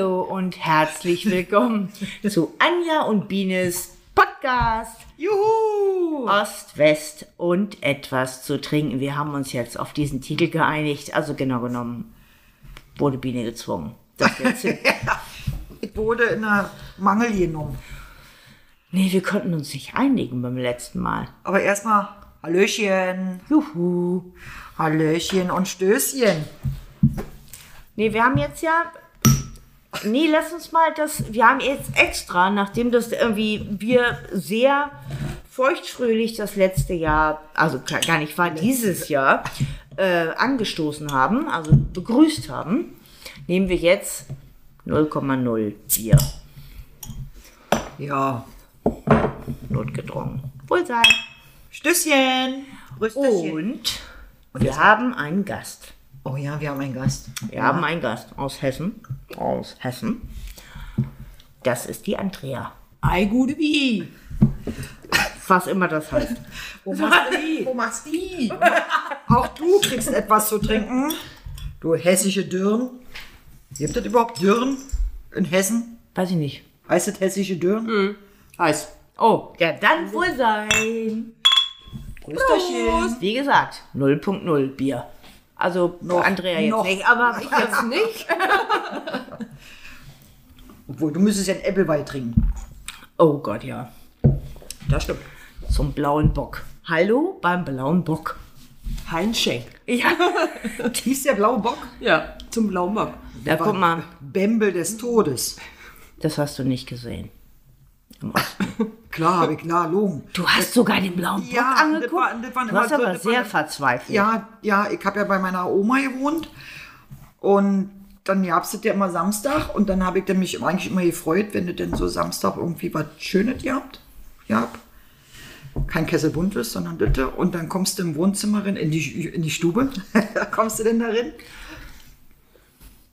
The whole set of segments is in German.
Hallo und herzlich willkommen zu Anja und Bienes Podcast Juhu! Ost, West und etwas zu trinken. Wir haben uns jetzt auf diesen Titel geeinigt. Also genau genommen wurde Biene gezwungen. Das jetzt Ich wurde in einer Mangel genommen. nee, wir konnten uns nicht einigen beim letzten Mal. Aber erstmal Hallöchen, Juhu. Hallöchen und Stößchen. Nee, wir haben jetzt ja. Nee, lass uns mal das. Wir haben jetzt extra, nachdem das irgendwie wir sehr feuchtfröhlich das letzte Jahr, also gar nicht war dieses Jahr, äh, angestoßen haben, also begrüßt haben, nehmen wir jetzt 0,0 Bier Ja, notgedrungen. Wohlsein. Stößchen. Und wir haben einen Gast. Oh ja, wir haben einen Gast. Wir haben einen Gast aus Hessen. Aus Hessen. Das ist die Andrea. Ei, gute wie. Was immer das heißt. Wo machst die? Wo machst die? Auch du kriegst etwas zu trinken. Du hessische Dürren. Gibt es überhaupt Dürren in Hessen? Weiß ich nicht. Heißt es hessische Dürren? Heiß. Oh, ja, dann wohl sein. Rösterchen. Wie gesagt, 0.0 Bier. Also Noch, Andrea jetzt noch. nicht, aber Ich jetzt nicht. Obwohl, du müsstest ja einen Äppelwein trinken. oh Gott, ja. Das stimmt. Zum blauen Bock. Hallo beim blauen Bock. Heinschenk. Ja, Hieß der blaue Bock? Ja, zum blauen Bock. da guck mal, Bembel des Todes. das hast du nicht gesehen. Klar, habe ich klar, logen. Du hast sogar den blauen Bock Ja, angeguckt. das war- das waren du so- aber das waren- sehr verzweifelt. Ja, ja, ich habe ja bei meiner Oma gewohnt und dann gab es das ja immer Samstag und dann habe ich dann mich eigentlich immer gefreut, wenn du denn so Samstag irgendwie was Schönes gehabt. Ja. Kein Kessel Buntes, sondern Ditte. Und dann kommst du im Wohnzimmer rein, in die, in die Stube. da kommst du denn da rein.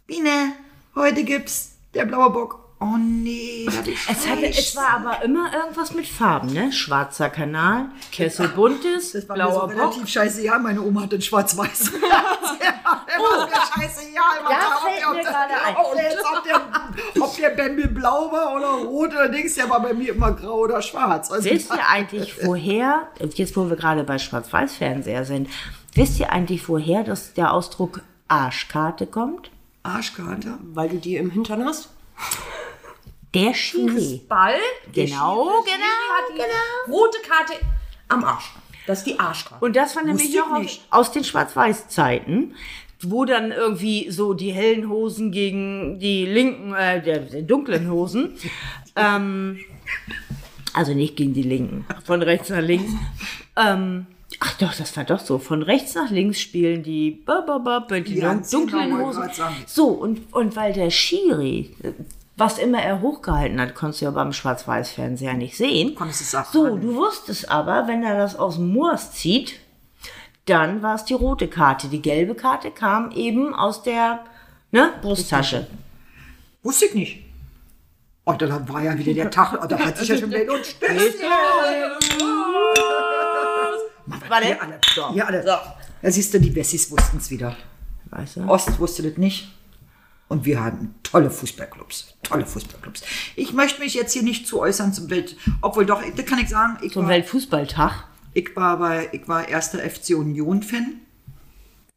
Biene, heute gibt's der blaue Bock. Oh nee, da hab ich Es, hatte, es war aber immer irgendwas mit Farben, ne? Schwarzer Kanal, Kessel buntes, Das war mir blauer so Bock. relativ scheiße. Ja, meine Oma hat den schwarz-weiß. oh, mir scheiße. Ja, Da fällt mir gerade ein. Ob der, jetzt, ob, der, ob der Bambi blau war oder rot oder Dings, der war bei mir immer grau oder schwarz. Also, Wisst ihr eigentlich, woher, jetzt wo wir gerade bei Schwarz-Weiß-Fernseher sind, wisst ihr eigentlich, woher das, der Ausdruck Arschkarte kommt? Arschkarte. Weil du die im Hintern hast. Der Schiri. Ball. Genau, genau, genau. Rote Karte am Arsch. Das ist die Arschkarte. Und das war nämlich noch aus, aus den Schwarz-Weiß-Zeiten, wo dann irgendwie so die hellen Hosen gegen die linken, äh, der, der dunklen Hosen, ähm, also nicht gegen die linken, von rechts nach links, ähm, Ach doch, das war doch so. Von rechts nach links spielen die, ba, ba, ba, die Ja, genau, dunklen Hosen. So, und, und weil der Schiri, was immer er hochgehalten hat, konntest du ja beim Schwarz-Weiß-Fernseher nicht sehen. Konntest du es auch So, ahnen. du wusstest aber, wenn er das aus dem Moors zieht, dann war es die rote Karte. Die gelbe Karte kam eben aus der ne, Brusttasche. Wusste ich nicht. Oh, dann war ja wieder der Tag, da hat sich ja schon wieder und Stößchen. Warte. Hier alle. Hier alle. Da siehst du, die Wessis wussten es wieder. Weißt du? Ost wusste das nicht. Und wir hatten tolle Fußballclubs. Tolle Fußballclubs. Ich möchte mich jetzt hier nicht zu äußern zum Welt. Obwohl doch, das kann ich sagen, ich Zum war, Weltfußballtag. ich war bei, ich war erster FC Union-Fan.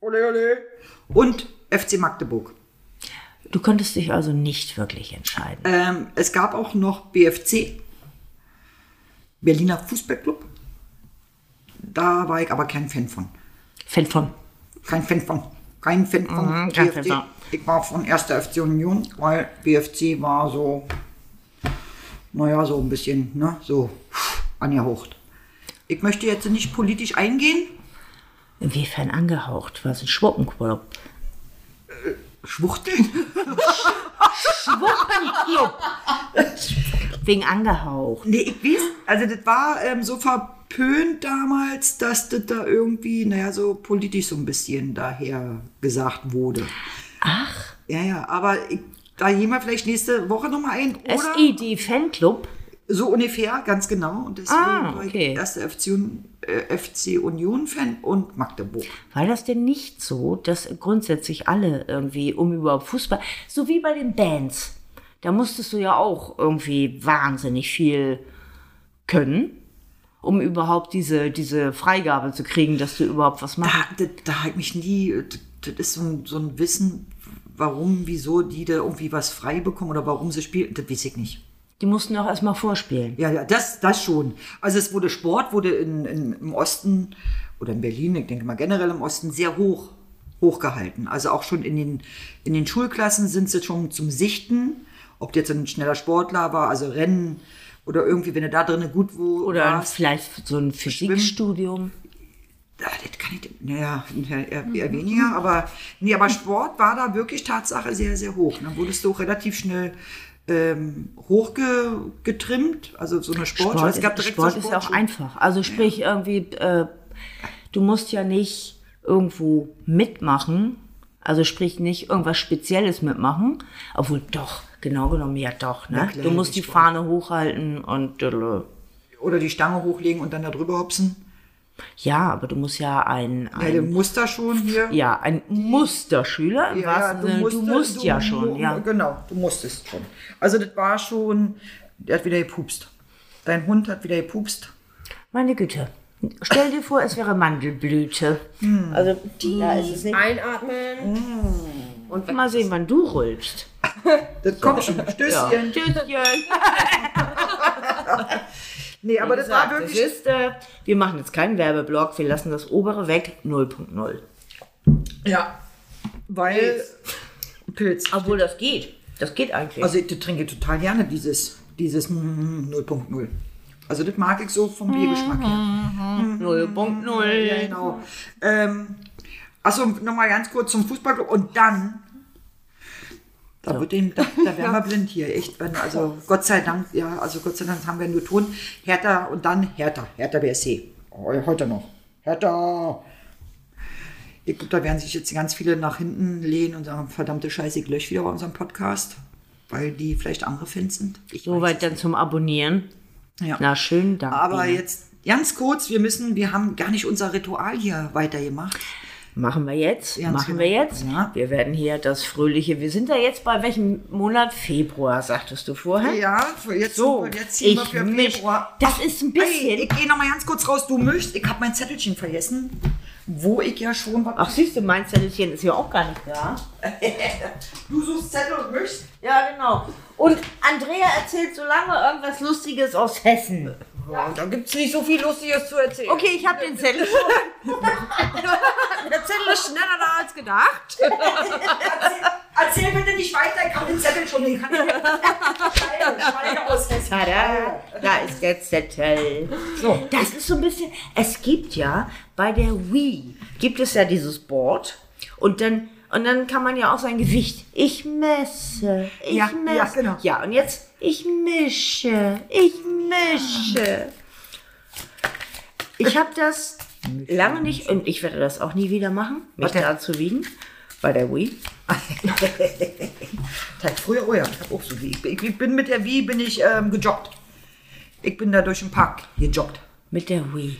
Ole, ole. Und FC Magdeburg. Du konntest dich also nicht wirklich entscheiden. Ähm, es gab auch noch BFC, Berliner Fußballclub. Da war ich aber kein Fan von. Fan von. Kein Fan von. Kein Fan von Mhm, BFC. Ich war von 1. FC Union, weil BFC war so, naja, so ein bisschen, ne, so angehaucht. Ich möchte jetzt nicht politisch eingehen. Inwiefern angehaucht? Was ein Schwuppenclub. Schwuchteln. Schwuppenclub. Wegen angehaucht. Nee, ich weiß, also das war ähm, so verpönt damals, dass das da irgendwie, naja, so politisch so ein bisschen daher gesagt wurde. Ach, Ja, ja, aber ich, da gehen wir vielleicht nächste Woche nochmal ein, oder? SID Fanclub. So ungefähr, ganz genau. Und deswegen Ah, war ich okay. erster FC, äh, FC Union-Fan und Magdeburg. War das denn nicht so, dass grundsätzlich alle irgendwie, um überhaupt Fußball, so wie bei den Bands, da musstest du ja auch irgendwie wahnsinnig viel können, um überhaupt diese, diese Freigabe zu kriegen, dass du überhaupt was machst. Da, da, da halt mich nie, das, ist so ein, so ein Wissen, warum, wieso die da irgendwie was frei bekommen oder warum sie spielen, das weiß ich nicht. Die mussten auch erstmal vorspielen. Ja, ja, das, das schon. Also es wurde Sport, wurde in, in, im Osten oder in Berlin, ich denke mal generell im Osten, sehr hoch hochgehalten. Also auch schon in den, in den Schulklassen sind sie schon zum Sichten, ob jetzt ein schneller Sportler war, also Rennen oder irgendwie, wenn er da drinnen gut wo Oder warst. vielleicht so ein Physikstudium. Ja, das kann ich, naja, eher, weniger, aber, nee, aber Sport war da wirklich Tatsache sehr, sehr hoch. Dann wurdest du auch relativ schnell ähm, hochgetrimmt, also so eine Sport, Sport, es gab ist, direkt Sport so ist ja auch einfach. Also sprich irgendwie, äh, du musst ja nicht irgendwo mitmachen, also sprich nicht irgendwas Spezielles mitmachen, obwohl doch, genau genommen ja doch. Ne? klar, du musst die Sport. Fahne hochhalten und äh, Oder die Stange hochlegen und dann da drüber hopsen. ja, aber du musst ja ein, Ja, du ein musst da schon hier. ja, ein Musterschüler im wahrsten Sinne. Du musst, du- ja schon, du- ja. Genau, du musstest schon. Also das war schon, der hat wieder gepupst. Dein Hund hat wieder gepupst. Meine Güte. Stell dir vor, es wäre Mandelblüte. Hm. Also, da ist es nicht. Einatmen. Und Mal sehen, wann du rülpst. Das kommt schon. Stößchen. Tschüsschen. Nee, aber das war wirklich. Das ist, äh, wir machen jetzt keinen Werbeblock, wir lassen das obere weg, 0.0. Ja. Weil. Pilz. Obwohl das geht. Das geht eigentlich. Also ich trinke total gerne dieses, dieses mm, 0.0. Also das mag ich so vom Biergeschmack her. 0.0. Ja, genau. Ähm, achso, nochmal ganz kurz zum Fußballclub. Und dann, da, wird dem, da, da werden wir blind hier, echt. Wenn, also Gott sei Dank, ja, also Gott sei Dank haben wir nur Ton. Hertha und dann Hertha, Hertha BSC. Oh, heute noch. Hertha. Ich glaube, da werden sich jetzt ganz viele nach hinten lehnen und sagen, verdammte Scheiße, ich lösche wieder bei unserem Podcast, weil die vielleicht andere Fans sind. Ich Soweit dann zum Abonnieren. Ja. Na, schönen Dank. Aber jetzt ganz kurz, wir müssen, wir haben gar nicht unser Ritual hier weitergemacht. Machen wir jetzt. Ganz machen wir jetzt. Ja. Wir werden hier das fröhliche. Wir sind da jetzt bei welchem Monat? Februar, sagtest du vorher? Ja, jetzt, So, jetzt ziehen wir ich für mich. Februar. Das ist ein bisschen. Hey, ich gehe noch mal ganz kurz raus. Du möchtest, ich habe mein Zettelchen vergessen, wo ich ja schon was. Ach, siehst du, mein Zettelchen ist ja auch gar nicht da. du suchst Zettel und möchtest. Ja, genau. Und Andrea erzählt so lange irgendwas Lustiges aus Hessen. Da gibt es nicht so viel Lustiges zu erzählen. Okay, ich habe den Zettel schon. Der Zettel ist schneller da als gedacht. Erzähl, erzähl bitte nicht weiter, ich habe den Zettel schon. Ich kann nicht aus. Tada, da ist der Zettel. So. Das ist so ein bisschen, es gibt ja bei der Wii, gibt es ja dieses Board und dann, und dann kann man ja auch sein Gewicht, ich messe, ich Ja, messe. ja, genau. Ja, und jetzt, ich mische, ich mische. Ich habe das lange nicht, und ich werde das auch nie wieder machen, mich da zu wiegen, bei der Wii. Früher, oh ja, ich habe auch so wie. Ich, bin- ich bin mit der Wie bin ich ähm, gejoggt. Ich bin da durch den Park gejoggt. Mit der Wii.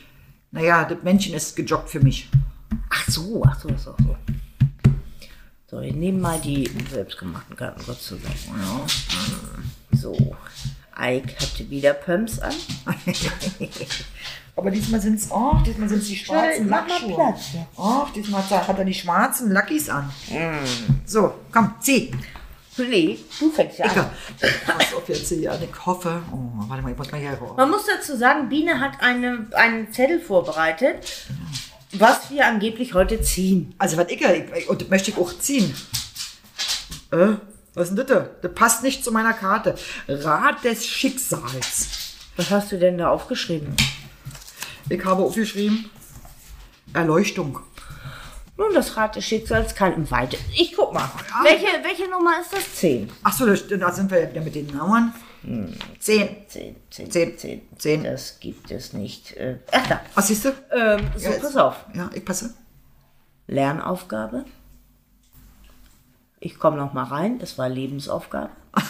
Naja, das Männchen ist gejoggt für mich. Ach so, ach so, ach so, ach so. So, wir nehmen mal die selbstgemachten Karten kurz zusammen. So, Ike hatte wieder Pumps an. Aber diesmal sind es, oh, diesmal sind die schwarzen mach mal Lackschuhe. Platz, ja. Oh, diesmal hat er die schwarzen Luckys an. So, komm, zieh. Nee, du fängst ja Ich an. pass auf jetzt hier an. Ich hoffe. Oh, warte mal, ich muss mal hier raus. Man muss dazu sagen, Biene hat eine, einen Zettel vorbereitet, was wir angeblich heute ziehen. Also, was ich, ich, und das möchte ich auch ziehen. Äh, was ist denn das? Das passt nicht zu meiner Karte. Rat des Schicksals. Was hast du denn da aufgeschrieben? Ich habe aufgeschrieben, Erleuchtung. Nun, das Rad des Schicksals kann im Weite. Ich guck mal. Welche, welche Nummer ist das? Zehn. Achso, da, sind wir ja wieder mit den Nummern. Zehn. Zehn, zehn, Zehn. zehn. Zehn. Das gibt es nicht. Äh, ach da. Was siehst du? Ähm, so, Ja, pass auf. Ja, ich passe. Lernaufgabe. Ich komme noch mal rein. Es war Lebensaufgabe.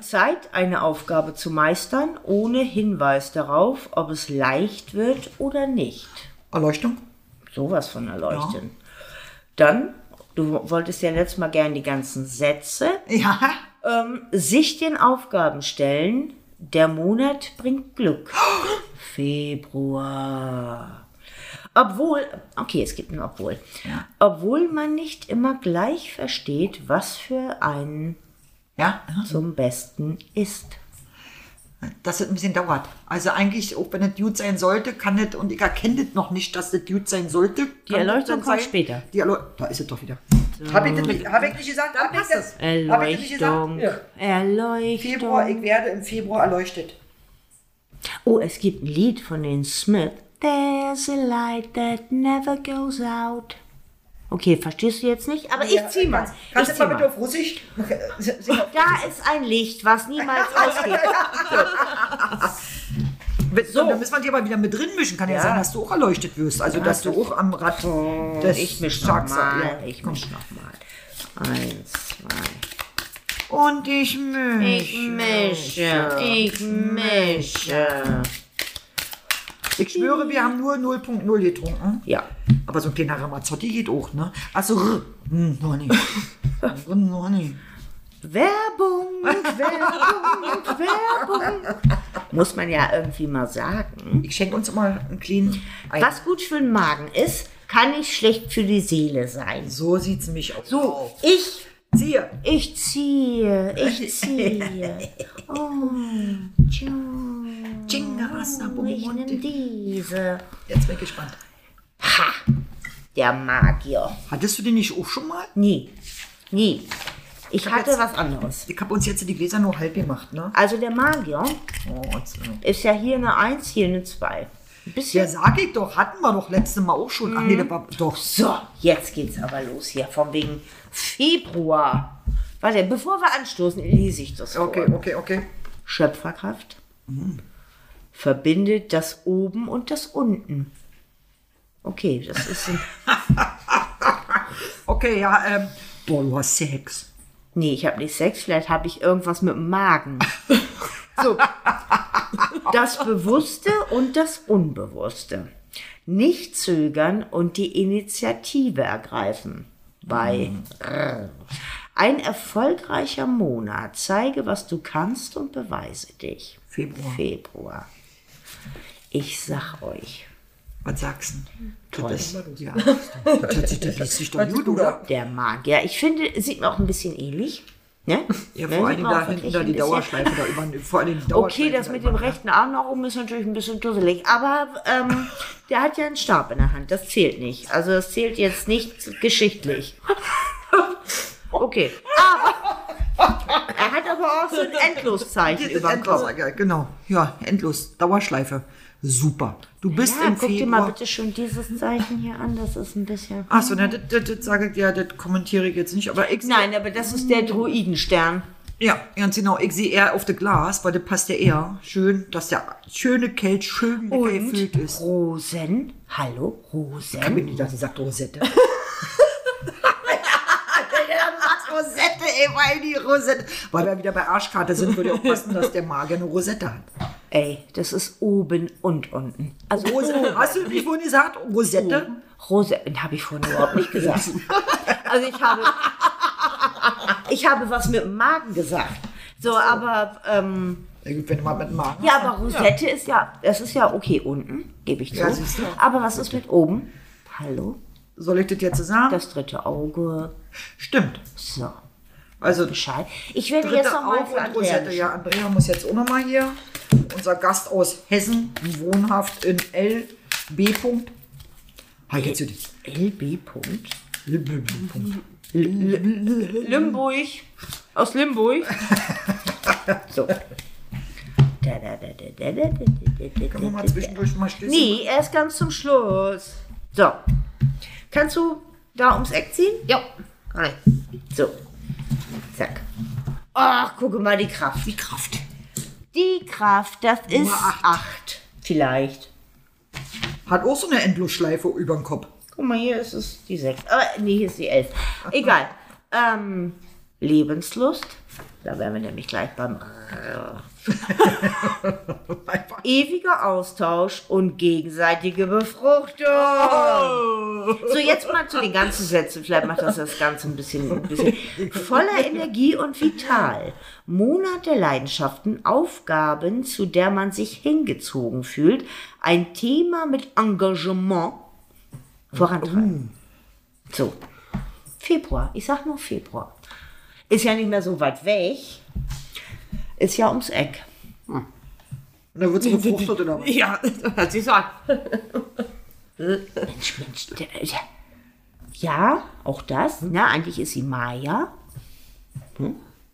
Zeit, eine Aufgabe zu meistern, ohne Hinweis darauf, ob es leicht wird oder nicht. Erleuchtung. Sowas von erleuchten. Dann du wolltest ja letztes Mal gerne die ganzen Sätze, Ja. Ähm, sich den Aufgaben stellen. Der Monat bringt Glück. Februar. Obwohl, okay, es gibt ein Obwohl. Obwohl man nicht immer gleich versteht, was für einen Ja. zum Besten ist. Dass es ein bisschen dauert. Also eigentlich, auch wenn es Dude sein sollte, kann es, und ich erkenne das noch nicht, dass das Dude sein sollte. Die Erleuchtung kommt später. Die Erleu da ist es doch wieder. Habe ich, das nicht- hab ich nicht gesagt? Hab ich das? Hab ich das nicht Erleuchtung. gesagt? Ja. Erleuchtung. Februar, ich werde im Februar erleuchtet. Oh, es gibt ein Lied von den Smith. There's a light that never goes out. Okay, verstehst du jetzt nicht? Aber ich zieh mal. Kannst, kannst ich du mal bitte auf Russisch? Da ist ein Licht, was niemals ausgeht. So. Dann müssen wir die aber wieder mit drin mischen. Kann ja, Ja. sein, dass du auch erleuchtet wirst. Also, dass du auch am Rad des Ich misch nochmal. ja. Ich misch nochmal. Eins, zwei. Und ich mische. Ich mische. Ich mische. Ich schwöre, wir haben nur 0.0 getrunken. Ja. Aber so ein kleiner Ramazzotti geht auch, ne? Achso, hm, noch nicht. Noch nicht. Werbung, Werbung, Werbung. Muss man ja irgendwie mal sagen. Ich schenke uns mal einen kleinen ein. Was gut für den Magen ist, kann nicht schlecht für die Seele sein. So sieht's nämlich aus. So, ich, Siehe. ich ziehe, ich ziehe. Oh, Chingas, ich nehm diese. Jetzt bin ich gespannt. Ha, der Magier. Hattest du den nicht auch schon mal? Nie, nie. Ich hab hatte jetzt- was anderes. Ich habe uns jetzt die Gläser nur halb gemacht, ne? Also der Magier Oh, äh. ist ja hier eine 1, hier eine 2. Ein bisschen ja, sag ich doch, hatten wir doch letzte Mal auch schon. Ach nee, das war doch. So, jetzt geht's aber los hier, von wegen Februar. Warte, bevor wir anstoßen, lese ich das vor. Okay, okay, okay. Schöpferkraft verbindet das Oben und das Unten. Okay, das ist ein, Okay, ja, ähm. Boah, du hast Sex. Nee, ich habe nicht Sex, vielleicht habe ich irgendwas mit dem Magen. So. Das Bewusste und das Unbewusste. Nicht zögern und die Initiative ergreifen. Bei. Ein erfolgreicher Monat. Zeige, was du kannst und beweise dich. Februar. Februar. Ich sag euch, Was sagst du? Toll. Das, ja. das, hört sich- das liest sich doch gut, oder? der Magier. Ich finde, sieht mir auch ein bisschen ähnlich. Ne? Ja, Ne, vor allem da hinten da die Dauerschleife da über, vor allem die Okay, das da mit dem rechten Arm nach oben ist natürlich ein bisschen dusselig, aber ähm, der hat ja einen Stab in der Hand, das zählt nicht. Also das zählt jetzt nicht geschichtlich. Okay, aber er hat aber auch so ein Endloszeichen über dem Endlos, Kopf. ja, genau. Ja, endlos. Dauerschleife. Super. Du bist Ja, im guck dir mal Februar. bitte schon dieses Zeichen hier an, das ist ein bisschen... Achso, ne, das, das, das sage ich ja, das kommentiere ich jetzt nicht. Aber ich Nein, aber das ist der Druidenstern. Ja, ganz genau. Ich sehe eher auf das Glas, weil das passt ja eher schön, dass der schöne Kelch schön gefüllt ist. Rosen. Hallo, Ich hab Rosen. mir nicht gedacht, sie sagt Rosette. Rosette, ey, weil die Rosette. Weil wir wieder bei Arschkarte sind, würde auch passen, dass der Magier eine Rosette hat. Ey, das ist oben und unten. Also Rose, hast du nicht vorhin gesagt? Rosette? Rose, habe ich vorhin überhaupt nicht gesagt. Also ich habe, ich habe was mit dem Magen gesagt. So, aber ähm, Ja, wenn mal mit Magen ja, aber Rosette ist ja, das ist ja okay unten, gebe ich zu. Ja, aber was ist mit oben? Hallo, Soll ich das jetzt sagen? das dritte Auge. Stimmt. So, Also Bescheid. Ich werde jetzt dritte noch mal Auge für und Andrea. Rosette. Ja, Andrea muss jetzt auch noch mal hier. Unser Gast aus Hessen, wohnhaft in LB. Halt jetzt LB. Punkt. Limburg. Aus Limburg. so. Können wir mal zwischendurch mal Stößchen Nee, erst ganz zum Schluss. So. Kannst du da ums Eck ziehen? Ja. So. Zack. Ach, gucke mal die Kraft. Die Kraft. Die Kraft, das ist acht. acht. Vielleicht. Hat auch so eine Endlosschleife über den Kopf. Guck mal, hier ist es die sechs. Aber nee, hier ist die elf. Egal. Ähm, Lebenslust, Da wären wir nämlich gleich beim ewiger Austausch und gegenseitige Befruchtung. So, jetzt mal zu den ganzen Sätzen. Vielleicht macht das das Ganze ein bisschen, ein bisschen voller Energie und vital. Monat der Leidenschaften, Aufgaben, zu der man sich hingezogen fühlt. Ein Thema mit Engagement vorantreiben. So, Februar. Ich sag nur Februar. Ist ja nicht mehr so weit weg. Ist ja ums Eck. Und dann wird es befruchtet oder was? Ja, hört sich so an. Mensch, Mensch. Ja, auch das. Na, eigentlich ist sie Maya.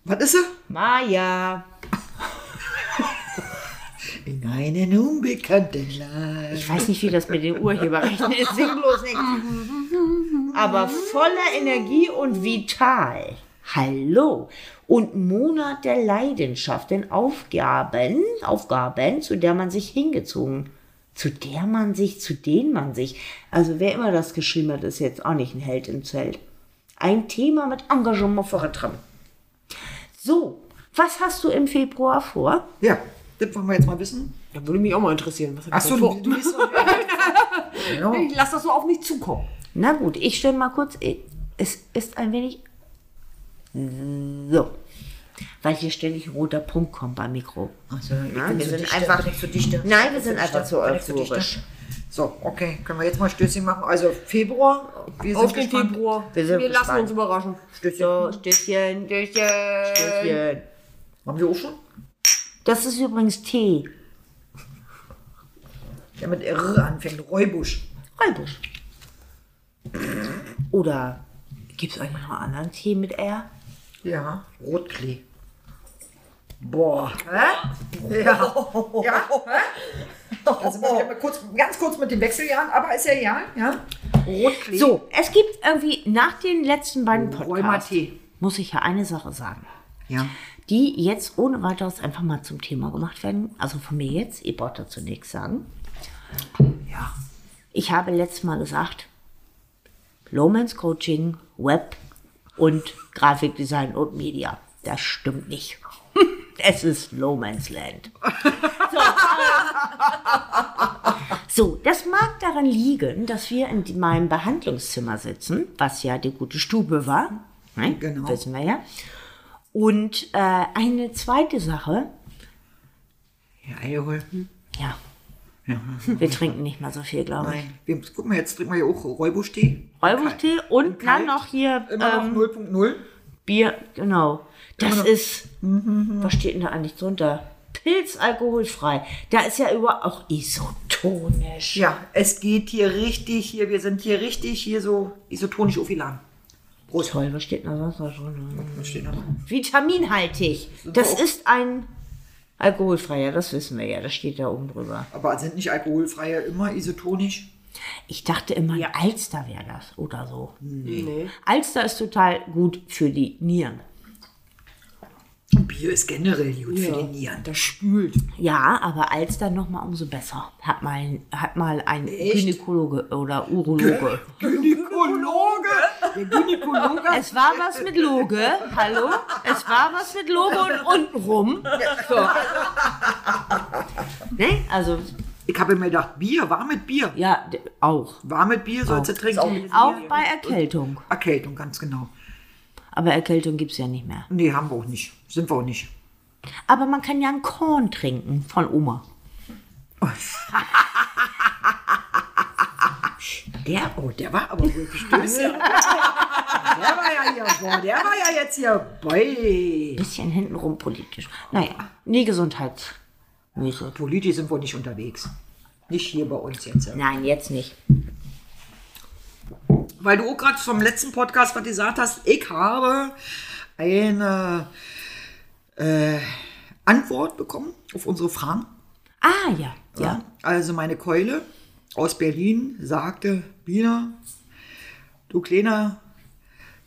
Was ist sie? Maya. In einen unbekannten Land. Ich weiß nicht, wie das mit den Urheberrechten ist. Sing bloß nicht. Aber voller Energie und vital. Hallo. Und Monat der Leidenschaft, denn Aufgaben, Aufgaben, zu der man sich hingezogen, zu der man sich, zu denen man sich, also wer immer das geschrieben hat, ist jetzt auch nicht ein Held im Zelt. Ein Thema mit Engagement vorantreiben. So, was hast du im Februar vor? Ja, das wollen wir jetzt mal wissen. Da würde mich auch mal interessieren. Was Achso, du, du liest doch. ja. Ich lass das so auf mich zukommen. Na gut, ich stelle mal kurz. Es ist ein wenig. So. Weil hier ständig ein roter Punkt kommt beim Mikro. Also, bin wir sind dichter, einfach- bin ich so dichter. Nein, wir sind einfach zu euphorisch. So, okay, können wir jetzt mal Stößchen machen. Also Februar, wir sind Auf den gespannt. Februar. Wir Wir, lassen uns überraschen. Stößchen. So, Stößchen, Stößchen. Stößchen. Haben wir auch schon? Das ist übrigens Tee. Der mit R anfängt, Räubusch. Räubusch. Oder gibt es eigentlich noch einen anderen Tee mit R? Ja, Rotklee. Boah. Hä? Ja. ja. Hä? Also mal, kurz, ganz kurz mit den Wechseljahren, aber ist ja egal, ja. Rotklee. So, es gibt irgendwie nach den letzten beiden Podcasts, Rheumatee. muss ich ja eine Sache sagen. Ja. die jetzt ohne weiteres einfach mal zum Thema gemacht werden. Also von mir jetzt, ihr braucht dazu nichts sagen. Ja. Ich habe letztes Mal gesagt, Lomans Coaching, Web und Grafikdesign und Media. Das stimmt nicht. Es ist Lomans Land. So. so, das mag daran liegen, dass wir in meinem Behandlungszimmer sitzen, was ja die gute Stube war. Ne? Genau. Wissen wir ja. Und äh, eine zweite Sache, Ja, Alkohol. ja, Ja. wir trinken nicht mal so viel, glaube ich. Nein. Wir, guck mal, jetzt trinken wir hier auch Räubusch-Tee. Räubuchtee und kalt. dann noch hier Immer ähm, noch 0.0. Bier, genau. Das noch- ist, was steht denn da eigentlich drunter? Pilz alkoholfrei. Da ist ja über auch isotonisch. Ja, es geht hier richtig, hier, wir sind hier richtig, hier so isotonisch aufgeladen. Prost. Toll, was steht denn da sonst noch drin? Was steht da noch? Vitaminhaltig. Das ist ein alkoholfreier, das wissen wir ja, das steht da oben drüber. Aber sind nicht alkoholfreie immer isotonisch? Ich dachte immer, ein Alster wäre das oder so. Nee. Alster ist total gut für die Nieren. Bier ist generell gut für die Nieren. Das spült. Ja, aber Alster noch mal umso besser. Hat mal, hat mal ein Gynäkologe oder Urologe. Gynäkologe! Der Gynäkologe. Es war was mit Loge, hallo? Es war was mit Loge und untenrum. So. Ne? Also, Ich habe mir gedacht, Bier, warmes Bier. ja, auch. Warmes Bier sollst du trinken. Auch bei Erkältung. Erkältung, ganz genau. Aber Erkältung gibt es ja nicht mehr. Nee, haben wir auch nicht. Sind wir auch nicht. Aber man kann ja einen Korn trinken von Oma. Der, oh, der war aber wirklich Stößchen. der war ja hier, boah, der war ja jetzt hier, boy. Bisschen hintenrum politisch. Naja, nie gesundheitsmäßig. Politisch sind wir nicht unterwegs. Nicht hier bei uns jetzt. Ja. Nein, jetzt nicht. Weil du auch gerade vom letzten Podcast was gesagt hast, ich habe eine äh, Antwort bekommen auf unsere Fragen. Ah, ja, ja. Also meine Keule aus Berlin sagte, Bina, du Kleiner,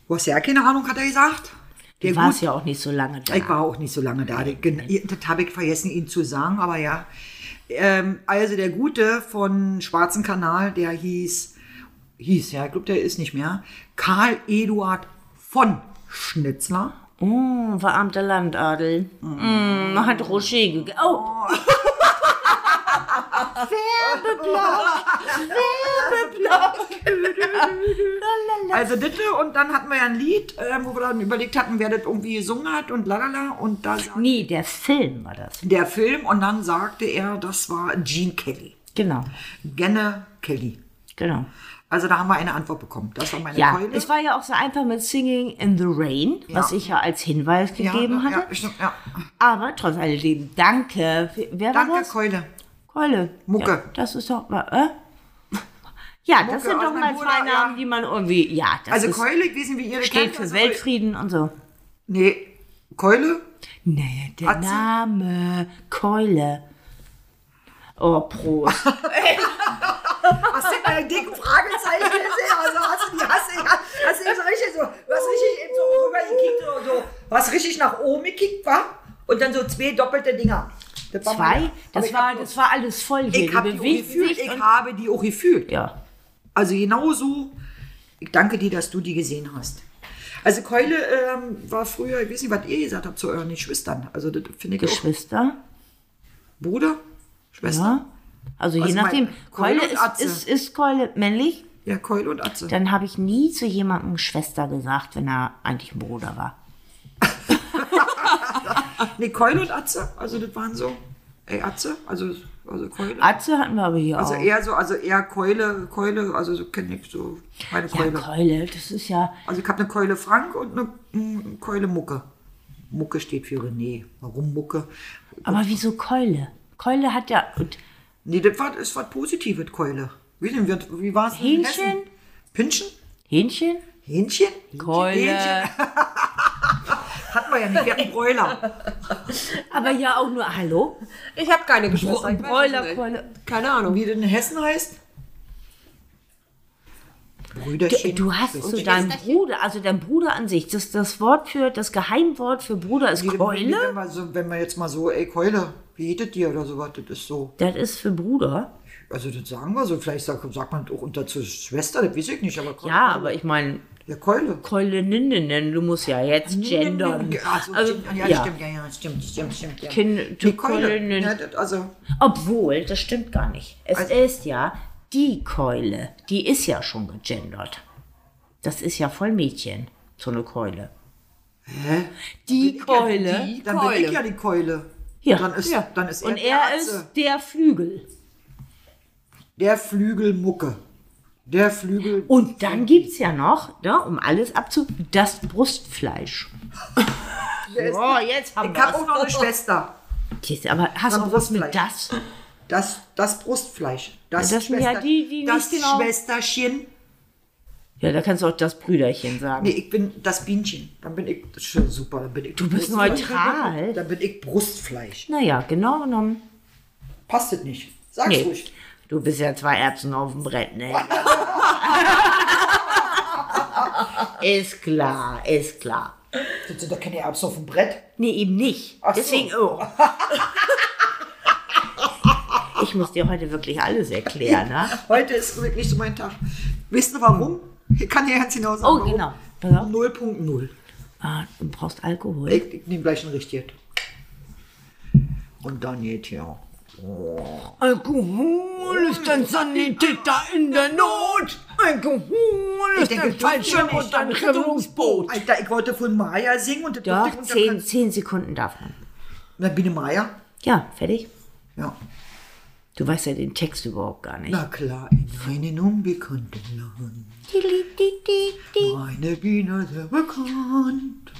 du hast ja keine Ahnung, hat er gesagt. Der Du warst ja auch nicht so lange da. Ich war auch nicht so lange da. Gen- Das habe ich vergessen, Ihnen zu sagen, aber ja. Ähm, also der Gute von Schwarzen Kanal, der hieß, hieß, ja, ich glaube, der ist nicht mehr, Karl Eduard von Schnitzler. Oh, verarmter Landadel. Mm, hat Rocher gegessen. Oh. Werbeblock. Werbeblock. Also Ditte und dann hatten wir ja ein Lied, äh, wo wir dann überlegt hatten, wer das irgendwie gesungen hat und lalala und da Nee, der Film war das. der Film und dann sagte er, das war Gene Kelly. Genau, Genne Kelly. genau. Also da haben wir eine Antwort bekommen. Das war meine Ja, Keule. es war ja auch so einfach mit Singing in the Rain, was Ja. ich ja als Hinweis gegeben ja, hatte. Ja, stimmt, ja. Aber trotz alledem, danke. Wer war Danke, das? Keule. Keule. Mucke. Ja, das ist doch mal, äh? Ja, das Mucke sind aus doch mal zwei Namen, ja. die man irgendwie, ja, das Also ist, Keule, ich weiß nicht, wie ihr das steht für Weltfrieden und so. Nee, Keule? Nee, der Atze? Name Keule. Oh, Prost. Hast du meine dicken Fragezeichen gesehen? Also hast du die, hast du, hast du so richtig so, was richtig eben so rübergekickt oder so, was richtig nach oben gekickt war und dann so zwei doppelte Dinger. Das war Zwei? Das war, hab das war alles voll hier. Ich Die habe die auch bewegten gefühlt. Ich habe die auch gefühlt. Ja. Also genauso. Ich danke dir, dass du die gesehen hast. Also Keule ähm, war früher, ich weiß nicht, was ihr gesagt habt zu euren Geschwistern. Also das finde ich auch. Geschwister. Bruder? Schwester? Ja. Also je Also mein- nachdem, Keule ist, ist, ist Keule männlich, Ja, Keule und Atze. dann habe ich nie zu jemandem Schwester gesagt, wenn er eigentlich ein Bruder war. Nee, Keule und Atze. Also das waren so. Ey, Atze? Also, also Keule. Atze hatten wir aber hier Also auch. eher so, also eher Keule, Keule, also so kenne ich so meine ja, Keule. Keule, das ist ja, Also ich habe eine Keule Frank und eine mm, Keule Mucke. Mucke steht für René. Warum Mucke? aber wieso Keule? Keule hat ja, und Nee, das war, das war Positives, Keule. Wie, denn, wie, wie war es? Hähnchen? Pinchen? Hähnchen? Hähnchen? Keule. Hähnchen. Hatten wir ja nicht, wir hatten Bräuler. Aber ja auch nur, hallo? Ich habe keine Geschwister. Bräuler. Keule. Keine Ahnung. Wie das in Hessen heißt? Du, Brüderchen. du hast Weißt so du, deinen Bruder, also dein Bruder an sich, das, das Wort für, das Geheimwort für Bruder ist wie- wie- Keule. Wenn so, wenn wir jetzt mal so, ey Keule, wie geht es dir oder sowas, das ist so. Das ist für Bruder. Also das sagen wir so, vielleicht sagt, sagt man auch unter zur Schwester, das weiß ich nicht, aber Keule. Ja, aber ich meine, Ja, Keule. Keuleninnen, du musst ja jetzt gendern. Ja, so, Also, ja, ja. stimmt, ja, ja, stimmt, stimmt, stimmt. Ja. Kind- Die Keule. Keulin- Ja, das, also, Obwohl, das stimmt gar nicht. Es Also- ist ja die Keule, die ist ja schon gegendert. Das ist ja voll Mädchen, so eine Keule. hä? Die Keule. Die, dann bin ich ja die Keule. Ja. Dann ist, ja. dann ist er Und er ist der Flügel. der Flügelmucke. Der Flügel. Und dann gibt es ja noch, ne, um alles abzu... das Brustfleisch. So, jetzt haben ich habe wir auch noch eine Schwester. es. Aber hast du was mit das? Das, das Brustfleisch. Das, Ja, das sind ja die, die das genau- Schwesterchen. Ja, da kannst du auch das Brüderchen sagen. Nee, ich bin das Bienchen. Dann bin ich das ist schon super. Dann bin ich Du bist neutral. Dann bin ich Brustfleisch. Naja, genau genommen. Passt das nicht? Sag's Nee. ruhig. Du bist ja zwei Erbsen auf dem Brett, ne? ist klar, ist klar. Sind doch keine Erbsen auf dem Brett. Nee, eben nicht. Ach so. Deswegen, oh. Ich muss dir heute wirklich alles erklären, ne? Heute ist wirklich so mein Tag. Wisst ihr warum? Ich kann hier ganz genau sagen. Oh, warum. genau. Pass auf. 0.0. Ah, du brauchst Alkohol. Ich, ich nehme gleich ein richtiges. Und dann geht hier. Alkohol ist ein Sanitäter in der Not. Alkohol ist denke, ein Fallschirm und ein Rettungsboot. Alter, ich wollte von Maya singen und das Doch, zehn, zehn Sekunden darf man. Na, bin ich Maya? Ja, fertig. Ja. Du weißt ja den Text überhaupt gar nicht. Na klar, in einen unbekannten Land. Meine Biene sehr bekannt.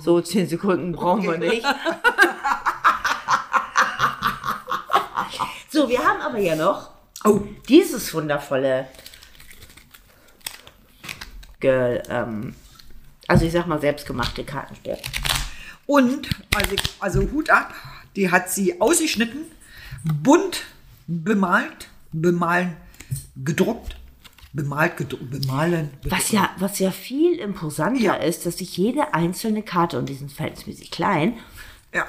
So, zehn Sekunden brauchen wir nicht. so, wir haben aber ja noch Oh, dieses wundervolle Ge, ähm, also ich sag mal selbstgemachte Kartenspiel. Und, also, also Hut ab, die hat sie ausgeschnitten, bunt bemalt, bemalen, gedruckt, bemalt, gedruckt, bemalen. Was ja, was ja viel imposanter Ja. ist, dass ich jede einzelne Karte, und die sind verhältnismäßig klein, Ja,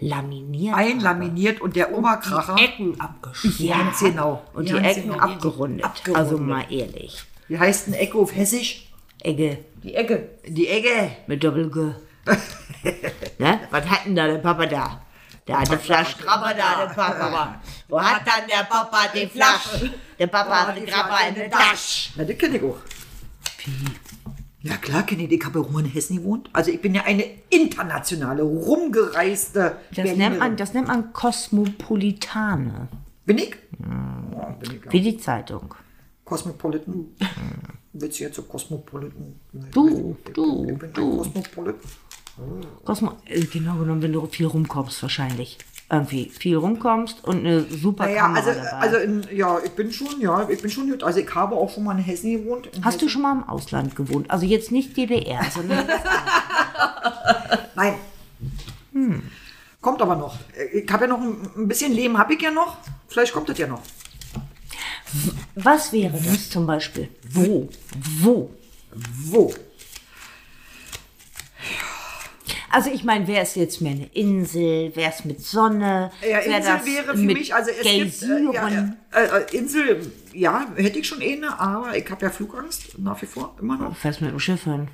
laminiert habe. einlaminiert und der Oberkracher. Ecken abgeschnitten. Ja, Ganz genau. Und die Ganz Ecken genau. abgerundet. Abgerundet. Also mal ehrlich. Wie heißt ein Echo auf Hessisch? Egge. Die Ecke. Die Ecke. Mit Doppel-G. Ne? Was hat denn da der Papa da? Der hat eine Flasche Grappa da, der Papa. Wo hat dann der Papa die Flasche? Der Papa hat die Grappa in der Tasche. Na, das kenne ich auch. Ja klar kenne ich, ich habe ja auch in Hessen gewohnt. Also ich bin ja eine internationale, rumgereiste Das Berlinerin. nennt, man, das nennt man Kosmopolitane. Bin ich? Ja, bin ich. Wie die Zeitung. Cosmopolitan. Willst du jetzt so Cosmopolitan? Du, ich, du, ich bin du. Cosmopolitan. Cosmo, äh, genau genommen, wenn du viel rumkommst, wahrscheinlich. Irgendwie viel rumkommst und eine super Naja, Kamera also, dabei. also in, ja, ich bin schon, ja, ich bin schon gut. Also ich habe auch schon mal in Hessen gewohnt. In Hast du Hessen. schon mal im Ausland gewohnt? Also jetzt nicht DDR, sondern Nein. Hm. Kommt aber noch. Ich habe ja noch ein, ein bisschen Leben, habe ich ja noch. Vielleicht kommt das ja noch. was wäre das zum Beispiel? Wo? Wo? Wo? Also ich meine, wäre es jetzt mehr eine Insel, wäre es mit Sonne, Ja, wär Insel das wäre für mich, also es gibt, äh, ja, äh, äh, Insel, ja, hätte ich schon eine, aber ich habe ja Flugangst, nach wie vor, immer noch. Du fährst mit dem Schiff hin.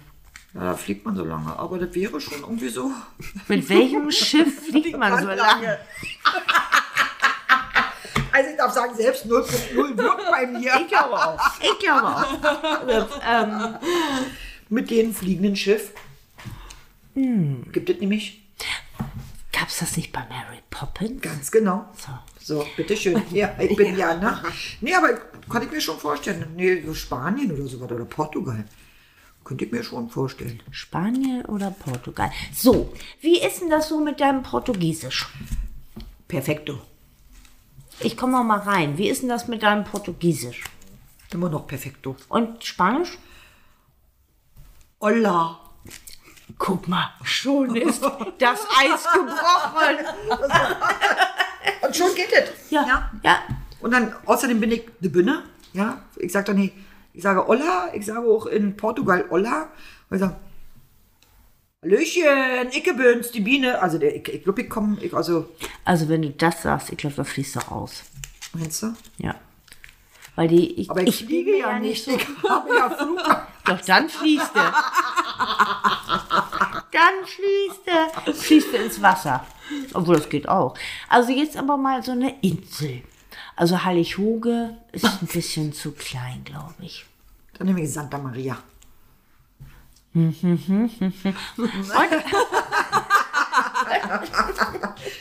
Ja, da fliegt man so lange, aber das wäre schon irgendwie so. Mit welchem Schiff fliegt man so lange? Also ich darf sagen, selbst 0.0 wirkt bei mir. Ich glaube auch. Ich glaube auch. Also, ähm, Mit dem fliegenden Schiff. Hm. Gibt es nämlich Gab es das nicht bei Mary Poppins? ganz genau. So. So, bitteschön. Ja, ich bin ja, ne? Nee, aber kann ich mir schon vorstellen. Nee, so Spanien oder sowas oder Portugal. Könnte ich mir schon vorstellen. Spanien oder Portugal? So, wie ist denn das so mit deinem Portugiesisch? Perfekto. Ich komme mal rein. Wie ist denn das mit deinem Portugiesisch? Immer noch perfekto. Und Spanisch? Hola. Guck mal, schon ist das Eis gebrochen. Und schon geht es. Ja, ja. Und dann, außerdem bin ich die Bühne. Ja, ich sage dann ich sage Hola, ich sage auch in Portugal Hola. Und ich sage, Hallöchen, ich bin's, die Biene. Also, der, ich, ich glaube, ich komme, ich, also, Also wenn du das sagst, ich glaube, da fließt du raus. meinst du? Ja. Weil die, ich, Aber ich, fliege ja nicht, so. ich habe ja Flug. Doch, dann fließt er. dann fließt er. Fließt er ins Wasser. Obwohl, das geht auch. Also jetzt aber mal so eine Insel. Also Hallig-Hoge ist ein bisschen zu klein, glaube ich. Dann nehme ich Santa Maria.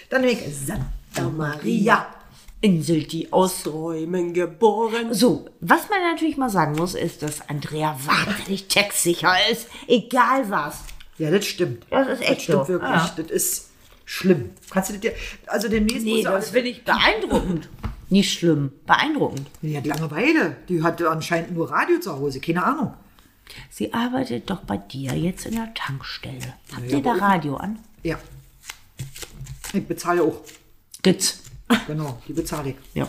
Dann nehme ich Santa Maria. Insel, die aus... Träumen geboren. So, was man natürlich mal sagen muss, ist, dass Andrea wahnsinnig textsicher ist. Egal was. Ja, das stimmt. Das ist echt Das stimmt so. wirklich. Ja. Das ist schlimm. Kannst du das dir, also demnächst Nee, das finde ich beeindruckend. Nicht schlimm, beeindruckend. Die hat Langeweile. Die hat anscheinend nur Radio zu Hause. Keine Ahnung. Sie arbeitet doch bei dir jetzt in der Tankstelle. Habt Ja, ihr da Radio an? Ja. Ich bezahle auch. Gitz. Genau, die bezahle ich. Ja.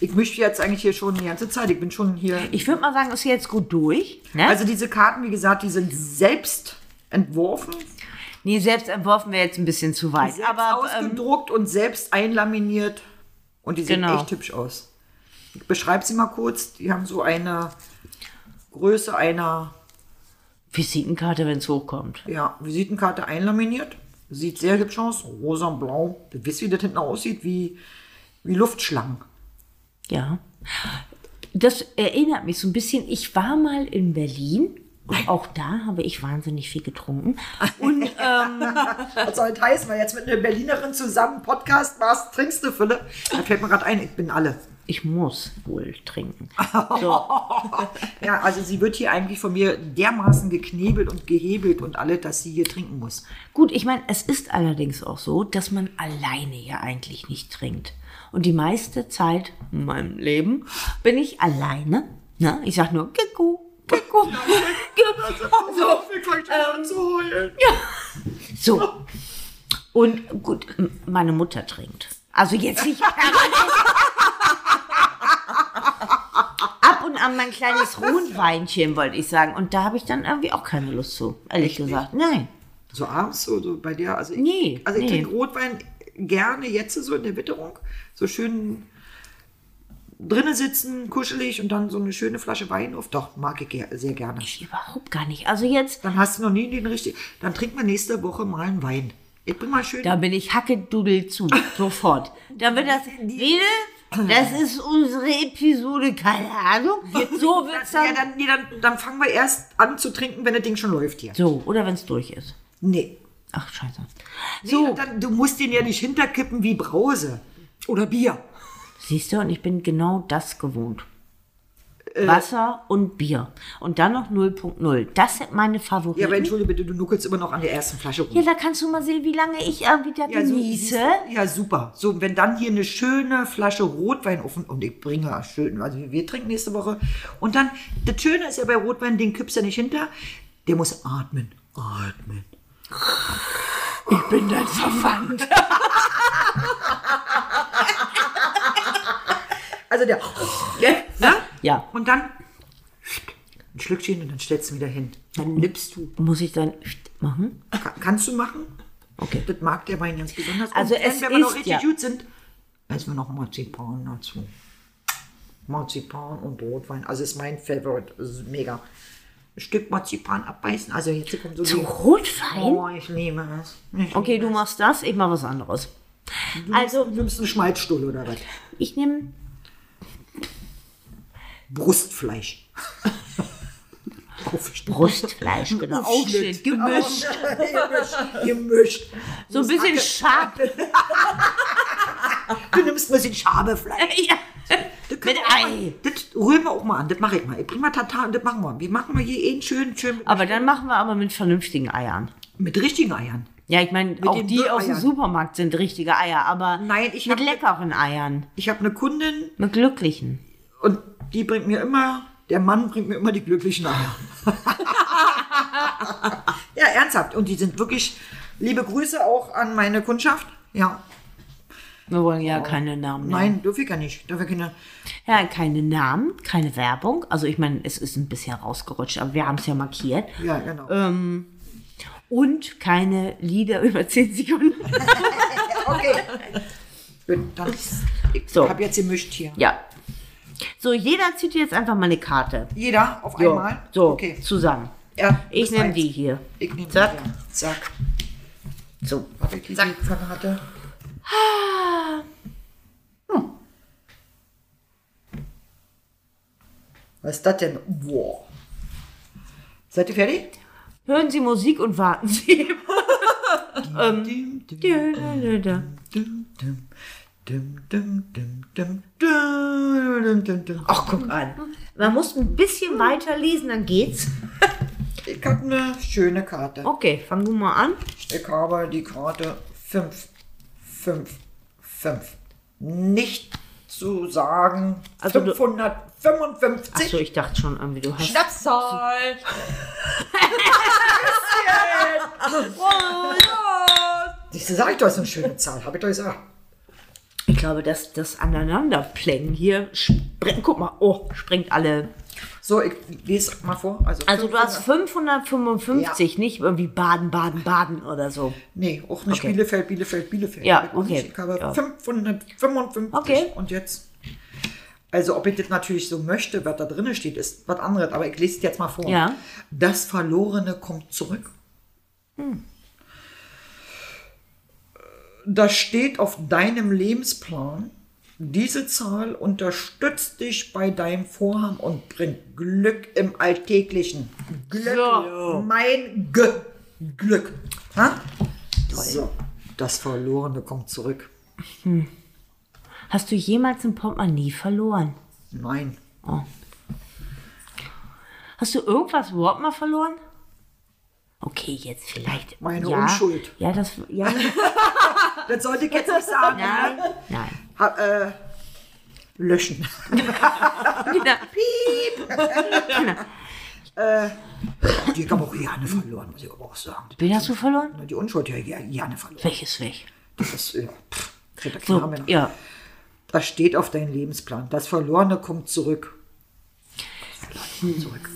Ich mische jetzt eigentlich hier schon die ganze Zeit. Ich bin schon hier. Ich würde mal sagen, ist jetzt gut durch. Ne? Also diese Karten, wie gesagt, die sind selbst entworfen, nee, selbst entworfen wäre jetzt ein bisschen zu weit. selbst Aber ähm, ausgedruckt und selbst einlaminiert. Und die sehen Genau. echt hübsch aus. Ich beschreibe sie mal kurz. Die haben so eine Größe einer Visitenkarte, wenn es hochkommt. ja, Visitenkarte einlaminiert. Sieht sehr hübsch aus. Rosa und blau. Du wisst, wie das hinten aussieht, wie, wie Luftschlangen. Ja. Das erinnert mich so ein bisschen. Ich war mal in Berlin. Und auch da habe ich wahnsinnig viel getrunken. Und ähm, Was soll das heißen, weil jetzt mit einer Berlinerin zusammen Podcast machst, trinkst du Fülle? Da fällt mir gerade ein, ich bin alle. ich muss wohl trinken. So, Ja, also sie wird hier eigentlich von mir dermaßen geknebelt und gehebelt und alle, dass sie hier trinken muss. Gut, ich meine, es ist allerdings auch so, dass man alleine ja eigentlich nicht trinkt. Und die meiste Zeit in meinem Leben bin ich alleine. Ne? Ich sag nur Kiku, Kiku. so, ähm, zu heulen. so. Und gut, meine Mutter trinkt. Also jetzt nicht. Ab und an mein kleines Rotweinchen, wollte ich sagen. Und da habe ich dann irgendwie auch keine Lust zu, ehrlich gesagt. Nein. So abends, so, so bei dir. Also ich, Nee, also ich nee. trinke Rotwein gerne jetzt so in der Witterung. So schön drinnen sitzen, kuschelig und dann so eine schöne Flasche Wein auf. Doch, mag ich sehr gerne. Überhaupt gar nicht. Also jetzt, Dann hast du noch nie den richtigen. Dann trinken wir nächste Woche mal einen Wein. Ich bring mal schön. da bin ich Hackedudel zu. Sofort. Dann wird das, Rede, das ist unsere Episode, keine Ahnung. So wird's ja, dann. dann, nee, dann, dann fangen wir erst an zu trinken, wenn das Ding schon läuft hier. So, oder wenn es durch ist. Nee. Ach, scheiße. So. So, dann, du musst den ja nicht hinterkippen wie Brause. Oder Bier. siehst du, und ich bin genau das gewohnt. Äh. Wasser und Bier. Und dann noch 0.0. Das sind meine Favoriten. Ja, aber entschuldige bitte, du nuckelst immer noch an der ersten Flasche rum. Ja, da kannst du mal sehen, wie lange ich irgendwie da Ja, so- genieße. ja, super. So, wenn dann hier eine schöne Flasche Rotwein offen und ich bringe schön, also wir trinken nächste Woche. Und dann, das Schöne ist ja bei Rotwein, den kippst du ja nicht hinter, der muss atmen. Atmen. Ich bin dein Verwandt. Also der, ne? Ja. Und dann ein Schlückchen und dann stellst du ihn wieder hin. Dann nippst du. Muss ich dann machen? Ka- Kannst du machen? Okay. Das mag der Wein ganz besonders. Also und es wenn wir noch richtig ja- gut sind, essen wir noch Marzipan dazu. Marzipan und Rotwein. Also ist mein Favorite. Ist mega. Ein Stück Marzipan abbeißen. Also jetzt kommt so Zu. Rotwein? Oh, ich liebe es. Ich Okay, du machst das, ich mach was anderes. Also, Du nimmst einen Schmalzstuhl oder was? ich nehme Brustfleisch. Brustfleisch, genau. Aufschnitt, gemischt. gemischt. gemischt. So ein bisschen scharf. Du nimmst ein bisschen Schabefleisch. Ja. Mit Ei. Das rühren wir auch mal an. Das mache ich mal. Ich bring mal Tatar und das machen wir. Wir machen mal hier einen schön, schön mit, Aber dann machen wir aber mit vernünftigen Eiern. mit richtigen Eiern. Ja, ich meine, auch die aus dem. Supermarkt sind richtige Eier, aber Nein, ich mit hab- leckeren Eiern. Ich habe eine Kundin Mit glücklichen. und die bringt mir immer, der Mann bringt mir immer die glücklichen Eier. ja, ernsthaft. Und die sind wirklich, liebe Grüße auch an meine Kundschaft. Ja, Wir wollen ja keine Namen nennen. nein, dürfe ich ja nicht. Dürfe ich keine, Ja, keine Namen, keine Werbung. Also ich meine, es ist ein bisschen rausgerutscht, aber wir haben es ja markiert. ja, genau. Und keine Lieder über 10 Sekunden. Okay. Gut, dann, ich So. habe jetzt gemischt hier. Ja. So, jeder zieht jetzt einfach mal eine Karte. Jeder auf So, einmal? so Okay. zusammen. Ja, Ich nehme die hier. Ich nehme die. Ja. Zack. So. Habe ich die Zack. Karte? Hm. Was ist das denn? Wow. Seid ihr fertig? Hören Sie Musik und warten Sie. Ähm, Ach, guck an. Man muss ein bisschen weiter lesen, dann geht's. Ich habe eine schöne Karte. Okay, fang du mal an. Ich habe die Karte 5. 5, 5. Nicht zu sagen Also du- 555. Achso, ich dachte schon irgendwie, du hast. Schnapszahl. Siehst du, sag ich doch, ist eine schöne Zahl. Habe ich doch gesagt. Ich glaube, dass das Aneinanderplängen hier. Guck mal, oh, sprengt alle. So, ich lese mal vor. Also, Also du hast 500 555, nicht irgendwie Baden, Baden, Baden oder so. Nee, auch nicht Okay. Bielefeld, Bielefeld, Bielefeld. Ja, okay. Ich habe Ja. 555. Okay. Und jetzt. Also, ob ich das natürlich so möchte, was da drin steht, ist was anderes. Aber ich lese es jetzt mal vor. Ja. Das Verlorene kommt zurück. Das steht auf deinem Lebensplan. Diese Zahl unterstützt dich bei deinem Vorhaben und bringt Glück im Alltäglichen. Glück, So. mein G Glück. Ha? So, das Verlorene kommt zurück. Hast du jemals ein Portemonnaie verloren? Nein. Hast du irgendwas überhaupt mal verloren? Okay, jetzt vielleicht. Meine ja, Unschuld. Ja, das. Ja, Das sollte ich jetzt nicht sagen. nein, nein. Ha, äh, löschen. äh, die haben auch gerne verloren, muss ich aber auch sagen. Wen hast du verloren? Die Unschuld ja gerne verloren. Welches weg? Das ist, ja, pff, keine So, ja. Das steht auf deinem Lebensplan. Das Verlorene kommt zurück. Das Verlorene kommt zurück.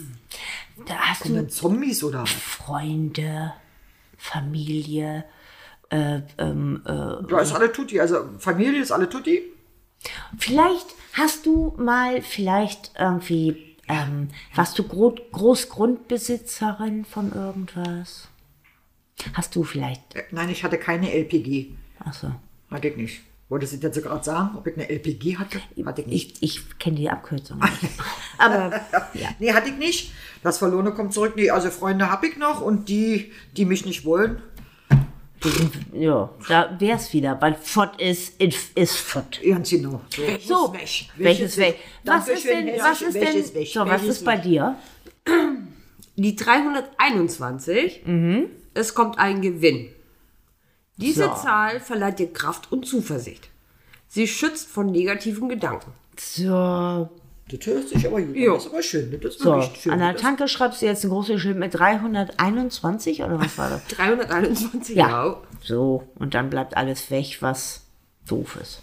Da hast du Zombies oder was? Freunde, Familie. Äh, ähm, äh, Da ist alle Tutti. Also Familie ist alle Tutti. Vielleicht hast du mal vielleicht irgendwie, ähm, warst du Gro Großgrundbesitzerin von irgendwas? Hast du vielleicht, Äh, Nein, ich hatte keine LPG. achso, Hatte ich nicht. Wolltest du jetzt gerade sagen, ob ich eine LPG hatte? Hatte ich nicht. ich, ich kenne die Abkürzung nicht. Aber ja. Nee, hatte ich nicht. Das Verlorene kommt zurück. Nee, also Freunde habe ich noch und die, die mich nicht wollen, ja, da wär's wieder, weil Fott ist, ist Fott. ganz genau. So, So, Weg. welches weg? Was ist denn, was ist Welches denn, so, was Welches ist bei dir? Die 321. Es kommt ein Gewinn. Diese So. Zahl verleiht dir Kraft und Zuversicht. Sie schützt von negativen Gedanken. So, Das hört sich aber gut. Das ist aber schön. Das ist so. wirklich schön. An der Tanke schreibst du jetzt ein großes Schild mit 321 oder was war das? 321, Ja. ja. So, und dann bleibt alles weg, was doof ist.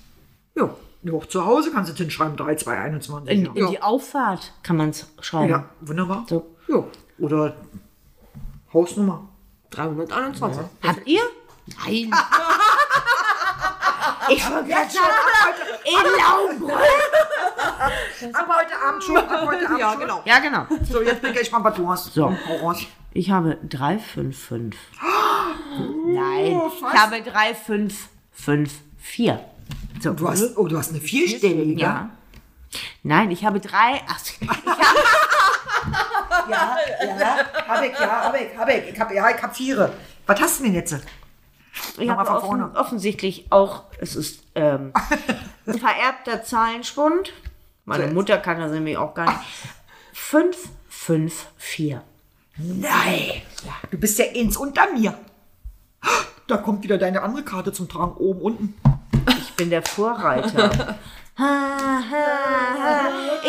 Ja. Ja, auch zu Hause kannst du hinschreiben, 3, 2, 21. In, ja. in die Auffahrt kann man es schreiben. ja, wunderbar. So. ja. Oder Hausnummer. 321. Habt ihr? Nein. Ich wollte gerade sagen, in Laubrunn. Ab heute Abend schon. Ab heute Abend Ja, schon. genau. Ja, genau. So, jetzt bin ich mal, was du hast. So. Ich habe 355. Nein, ich habe 3554. So. Du hast, oh, du hast eine vierstellige. Ja. Nein, ich habe drei. Ach, ich habe, ja, ja. Hab ich, ja, hab ich, hab ich. Ich hab, ja, ich hab vier. Was hast du denn jetzt? Ich mal habe offen, offensichtlich auch, es ist ähm, ein vererbter Zahlenschwund. Meine So. Mutter kann das nämlich auch gar nicht. 554. Nein. Du bist ja ins unter mir. Da kommt wieder deine andere Karte zum Tragen. Oben, unten. Ich bin der Vorreiter.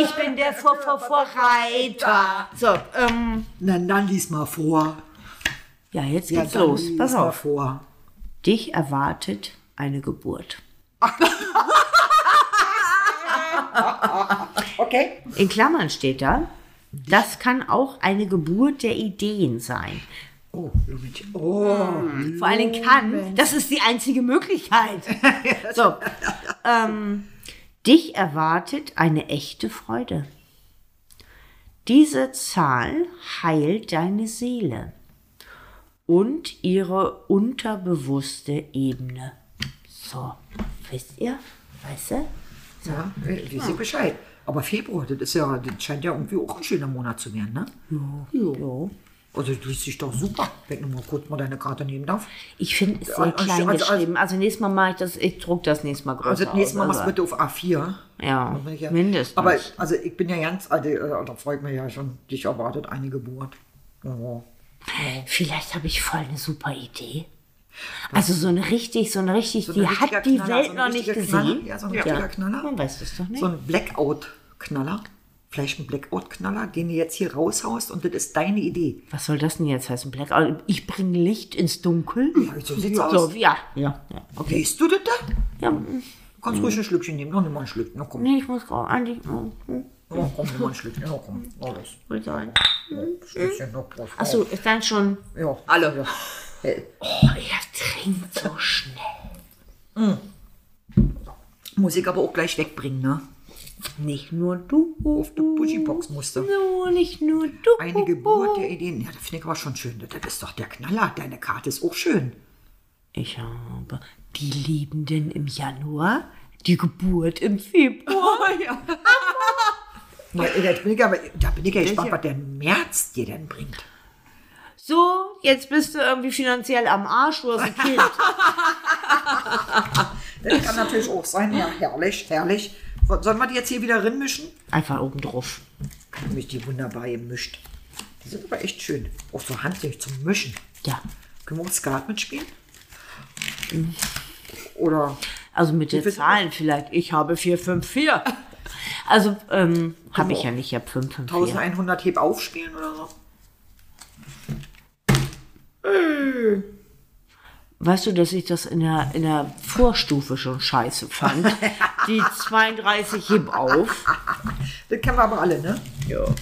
Ich bin der Vor Vor Vorreiter. So, ähm, Na, dann lies mal vor. ja, jetzt Ja, geht's dann los. lies Pass mal auf. vor. Dich erwartet eine Geburt. Okay. In Klammern steht da, das kann auch eine Geburt der Ideen sein. Oh. Oh. Vor allen Dingen kann, das ist die einzige Möglichkeit. So, ähm, dich erwartet eine echte Freude. Diese Zahl heilt deine Seele und ihre unterbewusste Ebene. So, wisst ihr? Weißt du? Ja, ich weiß Bescheid. Aber Februar, das ist ja, das scheint ja irgendwie auch ein schöner Monat zu werden, ne? Jo. Also du liest dich doch super. Wenn du mal kurz mal deine Karte nehmen darf. Ich finde es sehr Also- klein also- geschrieben. Also nächstes Mal mache ich das, ich druck das nächste Mal größer Also das nächste Mal machst du bitte auf A4. Ja, ich mindestens. Aber also ich bin ja ganz, also, äh, da freut mich ja schon, dich erwartet eine Geburt. Ja. Vielleicht habe ich voll eine super Idee. Also so eine richtig, so eine richtig, So die hat die Knaller, Welt so noch nicht richtiger Knaller. gesehen. Ja, so ein richtiger Knaller. Man weiß das doch nicht. So ein Blackout-Knaller. Vielleicht ein Blackout-Knaller, den du jetzt hier raushaust und das ist deine Idee. Was soll das denn jetzt heißen? Blackout? Ich bringe Licht ins Dunkel? Ja, so sieht's So, aus. ja, ja, ja. Okay. Weißt du das da? ja Du kannst ruhig ein Schlückchen nehmen. Noch nimm mal ein Schlückchen. Na komm. nee, ich muss auch eigentlich. Oh, hm, Ja, komm, nimm mal ein Schlückchen. Ja, komm. Alles. will sein. Schlückchen noch drauf. Achso, ist dann schon. Ja. Alle. Ja. Oh, er trinkt so schnell. Muss ich aber auch gleich wegbringen, ne? Nicht nur du. Auf die Buschibox musste. Nur, nicht nur du. Eine Geburt der Ideen. Ja, das finde ich aber schon schön. Das ist doch der Knaller. Deine Karte ist auch schön. Ich habe die Liebenden im Januar, die Geburt im Februar. Na, da bin ich aber, da bin ich ja gespannt, was der März dir denn bringt. So, jetzt bist du irgendwie finanziell am Arsch, du hast ein Kind. Das kann natürlich auch sein. Ja, herrlich, herrlich. Sollen wir die jetzt hier wieder rinmischen? Einfach oben drauf. Nämlich die wunderbar gemischt. Die sind aber echt schön. Auch so handlich zum Mischen. Ja. Können wir auch Skat mitspielen? Oder Also mit den Zahlen vielleicht. Ich habe 454. Also, ähm, habe ich ja nicht. Ich habe 554. 1100 Heb aufspielen oder so? Weißt du, dass ich das in der, in der Vorstufe schon scheiße fand? Die 32 heb auf. Das kennen wir aber alle, ne? Aber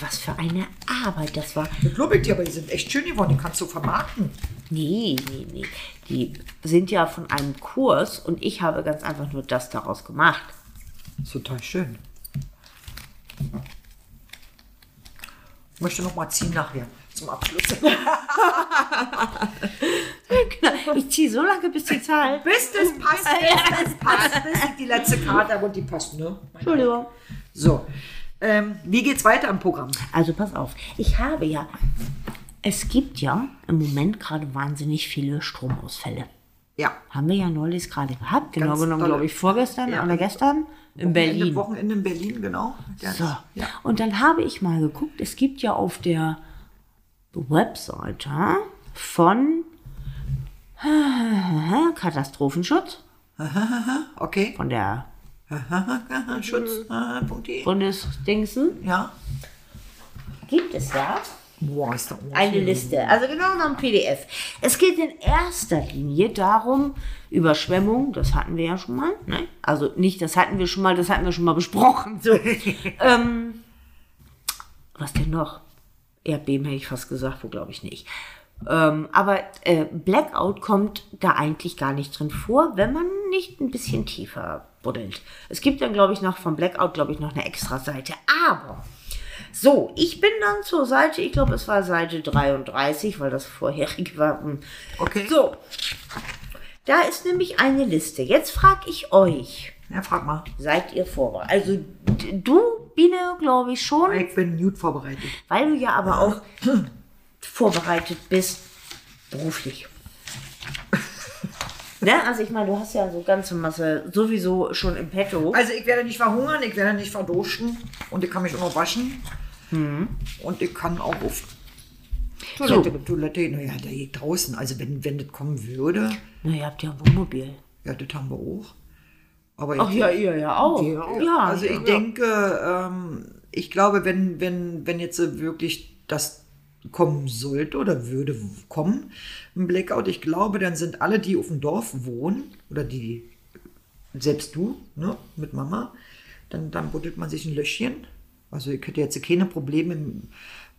was für eine Arbeit das war. Das glaube ich dir, aber die sind echt schön geworden. Die kannst du vermarkten. Nee, nee, nee. Die sind ja von einem Kurs und ich habe ganz einfach nur das daraus gemacht. Das ist total schön. Ich möchte noch mal ziehen nachher zum Abschluss. Ich ziehe so lange, bis die Zahl. bis das passt, bis das passt, bis ich die letzte Karte und die passt, ne? Entschuldigung. So, ähm, wie geht's weiter im Programm? Also pass auf. Ich habe ja. Es gibt ja im Moment gerade wahnsinnig viele Stromausfälle. Ja. Haben wir ja neulich gerade gehabt. Genau Ganz genommen, glaube ich, vorgestern Ja. oder gestern in Wochenende, Berlin. Wochenende in Berlin, genau. Ja, So. ja. Und dann habe ich mal geguckt, es gibt ja auf der Webseite von Katastrophenschutz, Okay. von der Schutz. Äh, Punkt de. Bundesdingsen, Ja. gibt es ja Boah, ist da eine Liste. Also genau noch ein PDF. Es geht in erster Linie darum, Überschwemmung, das hatten wir ja schon mal. Ne? Also nicht, das hatten wir schon mal, das hatten wir schon mal besprochen. So. ähm, was denn noch? Erdbeben hätte ich fast gesagt, wo glaube ich nicht. Ähm, aber äh, Blackout kommt da eigentlich gar nicht drin vor, wenn man nicht ein bisschen tiefer buddelt. Es gibt dann, glaube ich, noch vom Blackout, glaube ich, noch eine extra Seite. Aber so, ich bin dann zur Seite, ich glaube, es war Seite 33, weil das vorherige war. hm. Okay. So, da ist nämlich eine Liste. Jetzt frage ich euch, Ja, frag mal. seid ihr vorbereitet? Also du, Biene, glaube ich schon, Ich bin gut vorbereitet. weil du ja aber auch vorbereitet bist, beruflich. ne? Also ich meine, du hast ja so ganze Masse sowieso schon im Petto. Also ich werde nicht verhungern, ich werde nicht verdursten und ich kann mich auch noch waschen. Hm. Und ich kann auch auf Toilette, Toilette, naja, da geht draußen. Also wenn, wenn das kommen würde, Na, ihr habt ja ein Wohnmobil. ja, das haben wir auch. Aber Ach ja, ihr ja auch. Ja, also ich denke, ähm, ich glaube, wenn, wenn, wenn jetzt wirklich das kommen sollte oder würde kommen, ein Blackout, ich glaube, dann sind alle, die auf dem Dorf wohnen, oder die, selbst du, ne, mit Mama, dann, dann buddelt man sich ein Löschchen. Also ich hätte jetzt keine Probleme,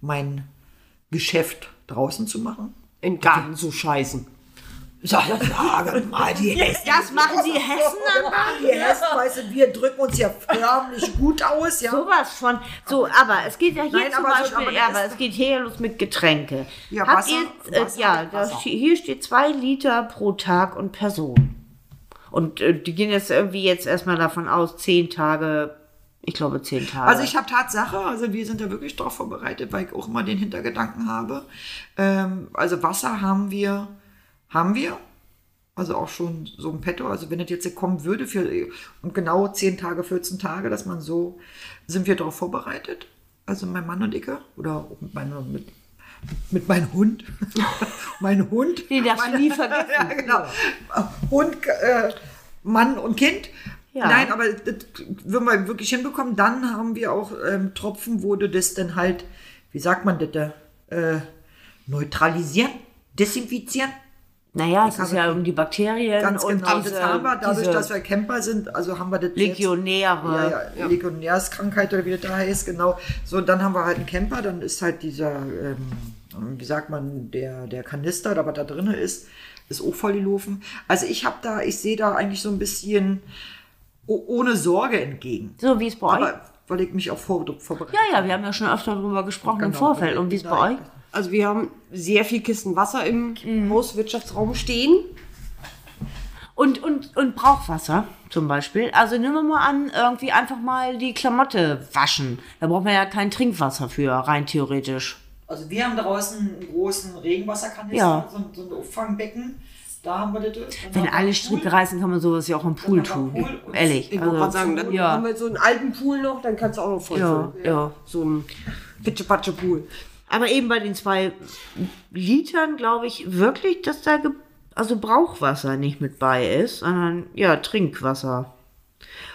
mein Geschäft draußen zu machen. In Garten zu scheißen. Sag sag mal, die Hessen. Das machen die Hessen dann Die Hessen, weißt du, wir drücken uns ja förmlich gut aus, ja. Sowas von. So, aber es geht ja hier Nein, zum aber so- Beispiel, aber ja, aber es geht hier los mit Getränke. Ja, Habt Wasser- ihr, äh, Wasser ja, Wasser. hier steht zwei Liter pro Tag und Person. Und äh, die gehen jetzt irgendwie jetzt erstmal davon aus, zehn Tage, ich glaube zehn Tage. Also ich habe Tatsache, also wir sind da wirklich drauf vorbereitet, weil ich auch immer den Hintergedanken habe. Ähm, also Wasser haben wir, haben wir. Also auch schon so ein Petto. Also wenn das jetzt kommen würde für und genau 10 Tage, 14 Tage, dass man so, sind wir darauf vorbereitet. Also mein Mann und ich, oder auch mit, meiner, mit, mit meinem Hund. mein Hund. Den darfst du nie vergessen. ja, genau. Hund, äh, Mann und Kind. Ja. Nein, aber das würden wir wirklich hinbekommen. Dann haben wir auch ähm, Tropfen, wo du das dann halt, wie sagt man das, da, äh, neutralisieren, desinfizieren. Naja, es ist ja um die Bakterien Ganz und genau, diese, das haben wir, dadurch, dass wir Camper sind, also haben wir das jetzt- Legionäre. ja, ja, Legionärskrankheit oder wie das da heißt, genau. So, dann haben wir halt einen Camper, dann ist halt dieser, ähm, wie sagt man, der, der Kanister, da was da drin ist, ist auch voll gelaufen. Also ich habe da, ich sehe da eigentlich so ein bisschen ohne Sorge entgegen. So wie es bei euch. Aber weil ich mich auch vor, vorbereite. Ja, ja, wir haben ja schon öfter darüber gesprochen im Genau, Vorfeld. also Und wie es bei euch? Also wir haben sehr viel Kisten Wasser im Hauswirtschaftsraum stehen. Und, und, und Brauchwasser zum Beispiel. Also nehmen wir mal an, irgendwie einfach mal die Klamotte waschen. Da braucht man ja kein Trinkwasser für, rein theoretisch. Also wir haben draußen einen großen Regenwasserkanister, Ja. so, ein- so ein Auffangbecken. Da haben wir das. Dann Wenn alle Stricke reißen, kann man sowas ja auch im Pool tun. Pool Ehrlich. Ich wollte gerade Also, sagen, dann ja. haben wir so einen alten Pool noch, dann kannst du auch noch voll Ja, ja. So ein Pitsche-Patsche-Pool. Aber eben bei den zwei Litern glaube ich wirklich, dass da also Brauchwasser nicht mit bei ist, sondern ja, Trinkwasser.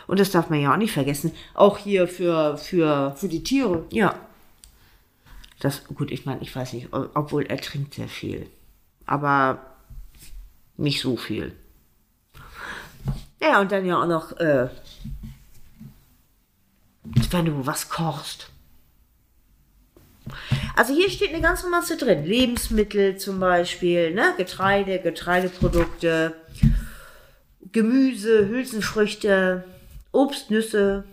Und das darf man ja auch nicht vergessen. Auch hier für, für Für die Tiere. Ja. Das, gut, ich meine, ich weiß nicht, ob- obwohl er trinkt sehr viel. Aber nicht so viel. Ja, und dann ja auch noch, äh, wenn du was kochst. Also hier steht eine ganze Masse drin. Lebensmittel zum Beispiel, ne? Getreide, Getreideprodukte, Gemüse, Hülsenfrüchte, Obst, Nüsse,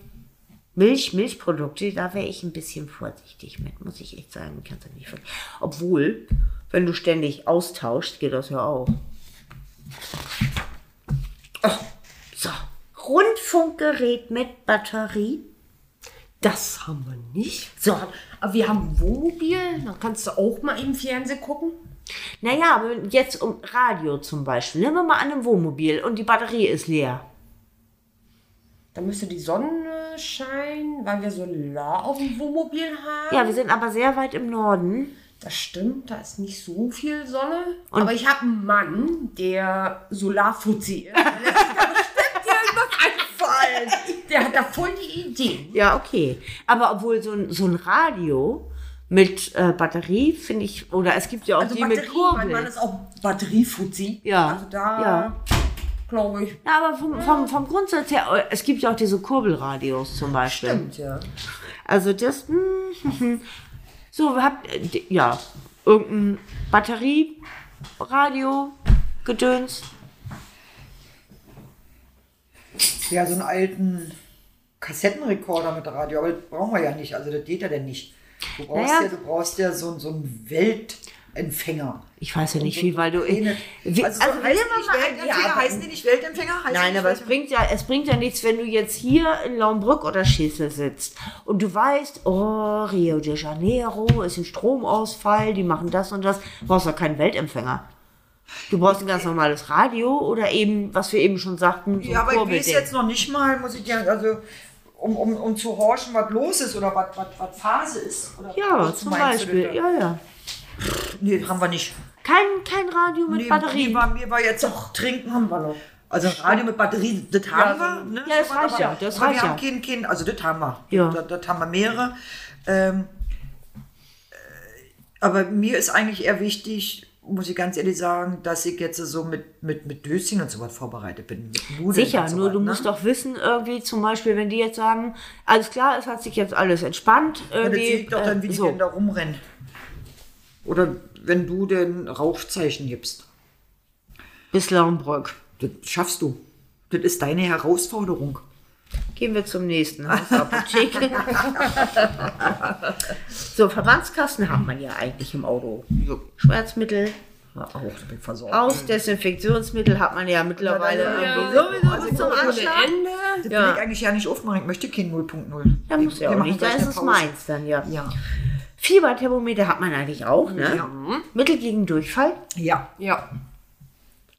Milch, Milchprodukte. Da wäre ich ein bisschen vorsichtig mit, muss ich echt sagen. Kannst du nicht ver- Obwohl, wenn du ständig austauschst, geht das ja auch. Oh, so. Rundfunkgerät mit Batterie. Das haben wir nicht. So, Aber wir haben ein Wohnmobil, dann kannst du auch mal im Fernsehen gucken. Naja, aber jetzt um Radio zum Beispiel. Nehmen wir mal an einem Wohnmobil und die Batterie ist leer. Da müsste die Sonne scheinen, weil wir Solar auf dem Wohnmobil haben. Ja, wir sind aber sehr weit im Norden. Das stimmt, da ist nicht so viel Sonne. Aber ich habe einen Mann, der Solarfuzzi ist. Der hat da voll die Idee. Ja, okay. Aber obwohl so ein, so ein Radio mit äh, Batterie, finde ich, oder es gibt ja auch Also die mit Batterie, mein Mann Kurbel. ist auch Batteriefuzzi. Ja, Also da, ja. glaube ich. Ja, aber vom, vom, vom Grundsatz her, äh, es gibt ja auch diese Kurbelradios zum Beispiel. Stimmt, ja. Also das, hm, so, wir habt, äh, ja, irgendein Batterieradio, Gedöns. Ja, so einen alten Kassettenrekorder mit Radio, aber das brauchen wir ja nicht. Also das geht ja denn nicht. Du brauchst Naja. ja, du brauchst ja so, so einen Weltempfänger. Ich weiß ja nicht, wie, weil du... Wie, also, so also, heißen, die nicht ja, heißen die nicht Weltempfänger? Heißen Nein, aber es bringt, ja, es bringt ja nichts, wenn du jetzt hier in Laumbrück oder Schissel sitzt und du weißt, oh, Rio de Janeiro ist ein Stromausfall, die machen das und das. Du brauchst doch keinen Weltempfänger. Du brauchst ein ganz normales Radio oder eben, was wir eben schon sagten, so Ja, aber ich weiß jetzt noch nicht mal, muss ich dir, also um, um, um zu horchen, was los ist oder was, was, was Phase ist. Oder Ja, zum Beispiel. Ja, ja. Nee, haben wir nicht. Kein, kein Radio mit Nee, Batterie. Mir war, mir war jetzt auch trinken haben wir noch. Also Radio mit Batterie, das haben wir. Ne? Ja, das sowas, reicht aber- ja, das aber reicht wir ja. haben kein Kind, also das haben wir. Ja. Das, das haben wir mehrere. Ähm, äh, aber mir ist eigentlich eher wichtig, muss ich ganz ehrlich sagen, dass ich jetzt so mit, mit, mit Döschen und sowas vorbereitet bin. Sicher, so nur was, du ne? musst doch wissen, irgendwie zum Beispiel, wenn die jetzt sagen, alles klar, es hat sich jetzt alles entspannt. Ja, das Irgendwie, sehe ich doch dann, äh, wie die so. denn da rumrennen. Oder wenn du den Rauchzeichen gibst. Bis Laumbrück. Das schaffst du. Das ist deine Herausforderung. Gehen wir zum nächsten Hausapotheke. so, Verbandskasten hat man ja eigentlich im Auto. Schmerzmittel, Ja, auch, da bin ich versorgt. Hausdesinfektionsmittel hat man ja mittlerweile Ja, ja, irgendwie ja. sowieso Also bis zum Anschlag. Ende. Das Ja. will ich eigentlich ja nicht aufmachen. Ich möchte kein 0.0. Ja, muss ja auch nicht. Da ist es meins dann, ja. Ja. Fieberthermometer hat man eigentlich auch, ne? Ja. Mittel gegen Durchfall. Ja. Ja.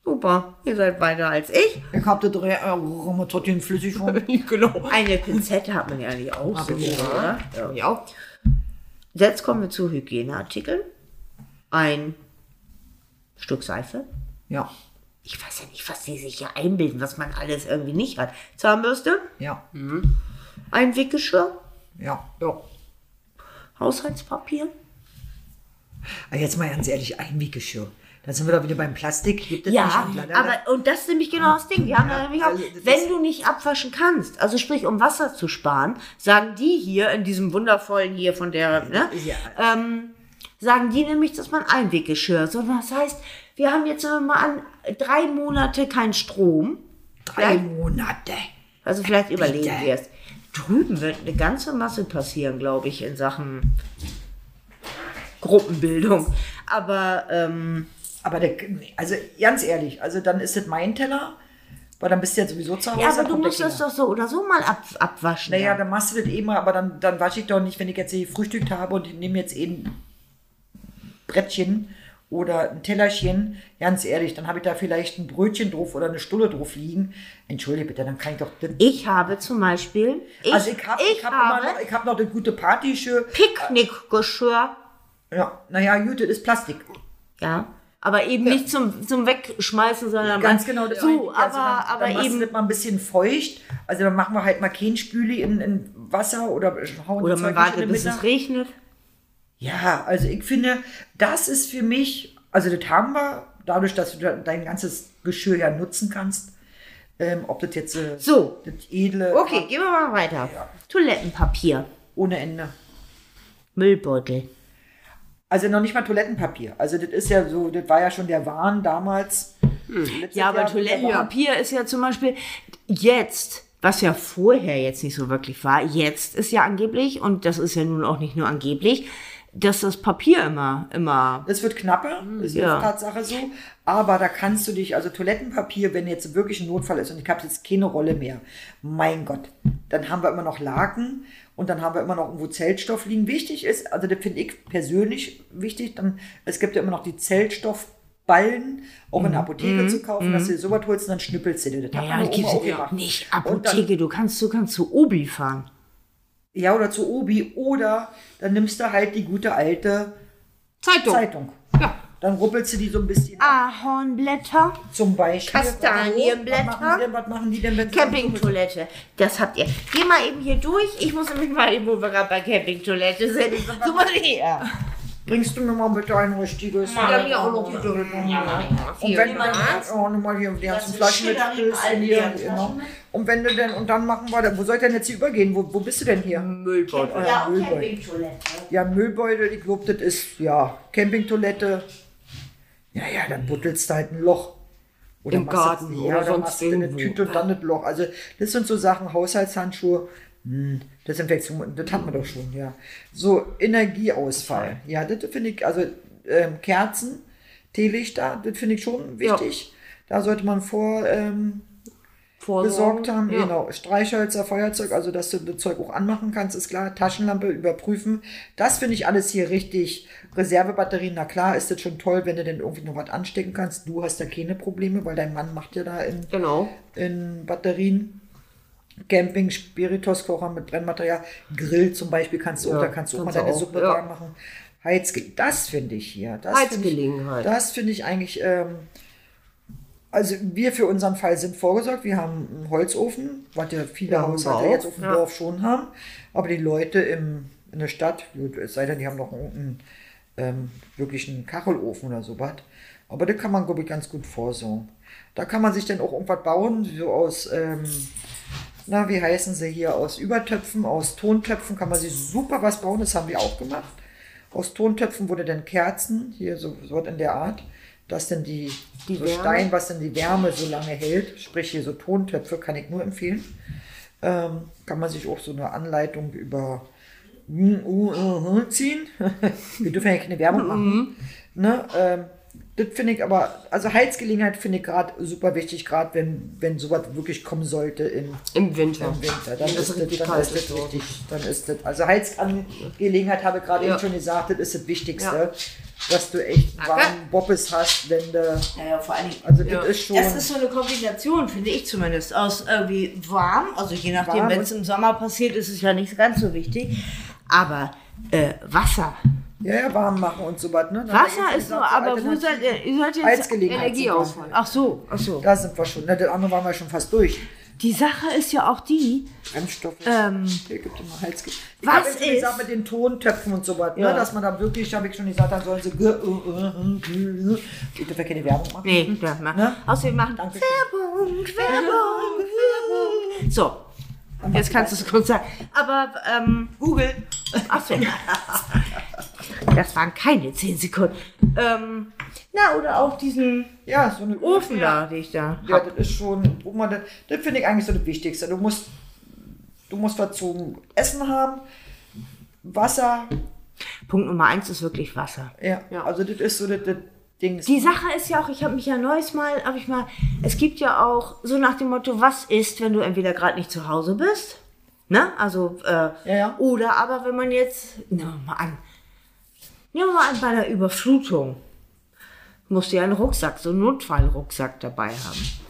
Super, ihr seid weiter als ich. Ich habe da drei Rheumatoid flüssig von. genau. Eine Pinzette hat man ja eigentlich auch. So, ich auch. oder? Ja. Ja. Jetzt kommen wir zu Hygieneartikeln. Ein Stück Seife. Ja. Ich weiß ja nicht, was die sich hier einbilden, was man alles irgendwie nicht hat. Zahnbürste, Ja. ein Wickelschirr, Ja. Ja. Haushaltspapier. Aber jetzt mal ganz ehrlich, Einweggeschirr. Da sind wir doch wieder beim Plastik. Gibt es Ja, nicht aber und das ist nämlich genau das Ding. Wir haben da nämlich auch, also wenn du nicht abwaschen kannst, also sprich um Wasser zu sparen, sagen die hier in diesem wundervollen hier von der, ne, Ja. ähm, sagen die nämlich, dass man Einweggeschirr, so das heißt, wir haben jetzt mal an drei Monate kein Strom, Drei vielleicht- Monate. also vielleicht überlegen Bitte. wir es. Drüben wird eine ganze Masse passieren, glaube ich, in Sachen Gruppenbildung. Aber ähm, Aber der, also ganz ehrlich, also dann ist das mein Teller, weil dann bist du ja sowieso zu Hause. ja, aber du musst das doch so oder so mal ab, abwaschen. Naja, dann. dann machst du das eh mal, aber dann, dann wasche ich doch nicht, wenn ich jetzt hier gefrühstückt habe und ich nehme jetzt eh ein Brettchen oder ein Tellerchen, ganz ehrlich, dann habe ich da vielleicht ein Brötchen drauf oder eine Stulle drauf liegen. Entschuldige bitte, dann kann ich doch. Das, Ich habe zum Beispiel, ich, also ich habe ich hab immer habe noch, ich hab noch eine gute Partyschö. Picknickgeschirr, Ja, naja, gut, das ist Plastik. ja, aber eben nicht zum, zum Wegschmeißen, sondern Ganz man- genau. das so. Also aber, dann, aber dann eben das mal ein bisschen feucht. Also dann machen wir halt mal kein Spüli in, in Wasser oder hauen oder man wartet, bis es regnet. Ja, also ich finde, das ist für mich, also das haben wir, dadurch, dass du dein ganzes Geschirr ja nutzen kannst. Ähm, ob das jetzt äh, So. das edle Okay, gehen wir mal weiter. Toilettenpapier, ohne Ende. Müllbeutel. Also noch nicht mal Toilettenpapier. Also das ist ja so, das war ja schon der Wahn damals. Letztes Ja, aber Jahr Toilettenpapier ist ja zum Beispiel jetzt, was ja vorher jetzt nicht so wirklich war, jetzt ist ja angeblich, und das ist ja nun auch nicht nur angeblich, dass das Papier immer, immer. Das wird knapper, ist Ja. ja. Tatsache so. Aber da kannst du dich, also Toilettenpapier, wenn jetzt wirklich ein Notfall ist und ich habe jetzt keine Rolle mehr, mein Gott, dann haben wir immer noch Laken und dann haben wir immer noch irgendwo Zeltstoff liegen. Wichtig ist, also das finde ich persönlich wichtig, dann, es gibt ja immer noch die Zeltstoffballen, auch Mhm. in der Apotheke zu kaufen, dass du dir sowas holst und dann schnippelst du dir. Das Ja, ja gemacht. nicht Und dann- Apotheke, du kannst, du kannst zu Obi fahren. Ja, oder zu Obi. Oder dann nimmst du halt die gute alte Zeitung. Zeitung. Ja. Dann ruppelst du die so ein bisschen Ah. Ahornblätter, zum Beispiel. Kastanienblätter. Was machen die denn, was machen die denn wenn Campingtoilette. Das habt ihr. Geh mal eben hier durch. Ich muss nämlich mal eben, wo wir gerade bei Campingtoilette sind. Guck mal her. Bringst du mir mal bitte ein richtiges? Ja, mir auch noch bitte. Und wenn du dann, oh, nimm mal hier die ganzen Flaschen mit hier, genau. Und wenn du denn, und dann machen wir, da- wo soll ich denn jetzt hier übergehen? Wo, wo bist du denn hier? Müllbeutel. Ja, Müllbeutel. Campingtoilette. Ja, Müllbeutel, ich glaube, das ist, ja, Campingtoilette. Ja, ja, dann buddelst du halt ein Loch. Oder Im machst Garten du- oder ja, sonst dann machst du eine irgendwo. Tüte und dann das Loch. Also, das sind so Sachen, Haushaltshandschuhe, hm, Desinfektion, das hatten wir doch schon, ja. So, Energieausfall. Ja, das finde ich, also ähm, Kerzen, Teelichter, das finde ich schon wichtig. Da sollte man vor, ähm, besorgt haben. Ja. Genau, Streichhölzer, Feuerzeug, also dass du das Zeug auch anmachen kannst, ist klar. Taschenlampe überprüfen. Das finde ich alles hier richtig. Reservebatterien, na klar, ist das schon toll, wenn du denn irgendwie noch was anstecken kannst. Du hast da keine Probleme, weil dein Mann macht ja da in, Genau. in Batterien. Camping, Spirituskocher mit Brennmaterial, Grill zum Beispiel kannst du auch, Ja, da kannst du auch mal kannst deine auch, Suppe ja. machen. Heizge das finde ich hier. Das finde ich- Heizgelegenheit. Das finde ich eigentlich, ähm, also wir für unseren Fall sind vorgesorgt. Wir haben einen Holzofen, was ja viele Ja, Haushalte jetzt auf dem ja. Dorf schon haben. Aber die Leute im, in der Stadt, gut, es sei denn, die haben noch einen ähm, wirklich einen Kachelofen oder sowas. Aber da kann man, glaube ich, ganz gut vorsorgen. Da kann man sich dann auch irgendwas bauen, so aus, ähm, na, wie heißen sie hier, aus Übertöpfen, aus Tontöpfen kann man sich super was bauen, das haben wir auch gemacht. Aus Tontöpfen wurde dann Kerzen, hier so, so was in der Art, dass dann die, Die so. Stein, was dann die Wärme so lange hält, sprich hier so Tontöpfe, kann ich nur empfehlen. Ähm, kann man sich auch so eine Anleitung über uh, ziehen. wir dürfen ja keine Werbung machen. Ne? Ähm, das finde ich aber, also Heizgelegenheit finde ich gerade super wichtig, gerade wenn, wenn sowas wirklich kommen sollte in, Im Winter. im Winter. Dann Wenn ist, das, richtig dann ist das wichtig. Dann ist das, also Heizangelegenheit habe ich gerade Ja. eben schon gesagt, das ist das Wichtigste, Ja. Dass du echt Danke. warmen Boppes hast, wenn du, Naja, vor allen Dingen. also Ja. das ist schon, Das ist so eine Kombination, finde ich zumindest, aus irgendwie warm, also je nachdem, wenn es im Sommer passiert, ist es ja nicht ganz so wichtig, aber äh, Wasser. ja, ja, warm machen und so was. Ne? Dann Wasser ist so, aber wo Alternativen. seid ihr? Ihr seid jetzt. Heizgelegenheit. Energieausfall. Ach so, ach so. Da sind wir schon. Ne? Das andere waren wir schon fast durch. Die Sache ist ja auch die, Brennstoffe. ähm, Hier gibt es mal Heizge ich Was hab jetzt schon ist- gesagt mit den Tontöpfen und so was, Ja. ne? dass man da wirklich, habe ich schon gesagt, dann sollen sie. Ich darf ja keine Werbung machen. nee, ja, mach. Ne? Außerdem machen Dankeschön. Werbung, Werbung, Werbung. So, jetzt kannst du es kurz sagen. Aber, ähm, Google. Ach so. Das waren keine 10 Sekunden. Ähm, na, oder auch diesen Ja, so eine Ofen da, den ich da Ja, hab. das ist schon, wo man das, das finde ich eigentlich so das Wichtigste. Du musst, du musst was zum Essen haben, Wasser, Punkt Nummer eins ist wirklich Wasser. ja, Ja. also das ist so das, das Ding. Die Sache ist ja auch, ich habe mich ja neues Mal, habe ich mal, es gibt ja auch so nach dem Motto, was ist, wenn du entweder gerade nicht zu Hause bist, ne? Also, äh, Ja, ja. oder aber wenn man jetzt, nehmen wir mal an, nehmen wir mal an bei einer Überflutung, musst du ja einen Rucksack, so einen Notfallrucksack dabei haben.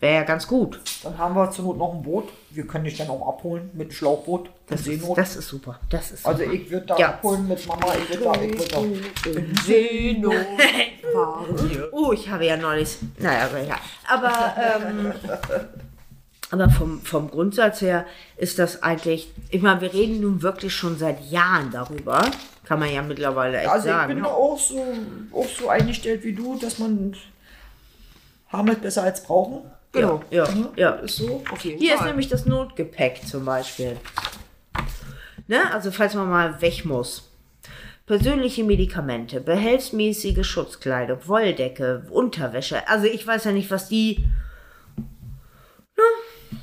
Wäre ja ganz gut. Dann haben wir zur Not noch ein Boot. Wir können dich dann auch abholen mit Schlauchboot. Das ist, das ist super. Das ist also super. ich würde da Ja. abholen mit Mama, ich würde da, ich würde da. In Seenot fahren. Oh, ich habe ja neulich. Naja, aber ja. Aber, ähm, aber vom, vom Grundsatz her ist das eigentlich. Ich meine, wir reden nun wirklich schon seit Jahren darüber. Kann man ja mittlerweile echt Also ich sagen. bin da auch so, auch so eingestellt wie du, dass man haben es besser als brauchen. Genau. ja, ja. Ist so. Jeden Hier ist Fall. nämlich das Notgepäck zum Beispiel. Ne? Also falls man mal weg muss. persönliche Medikamente, behelfsmäßige Schutzkleidung, Wolldecke, Unterwäsche. Also ich weiß ja nicht, was die ne,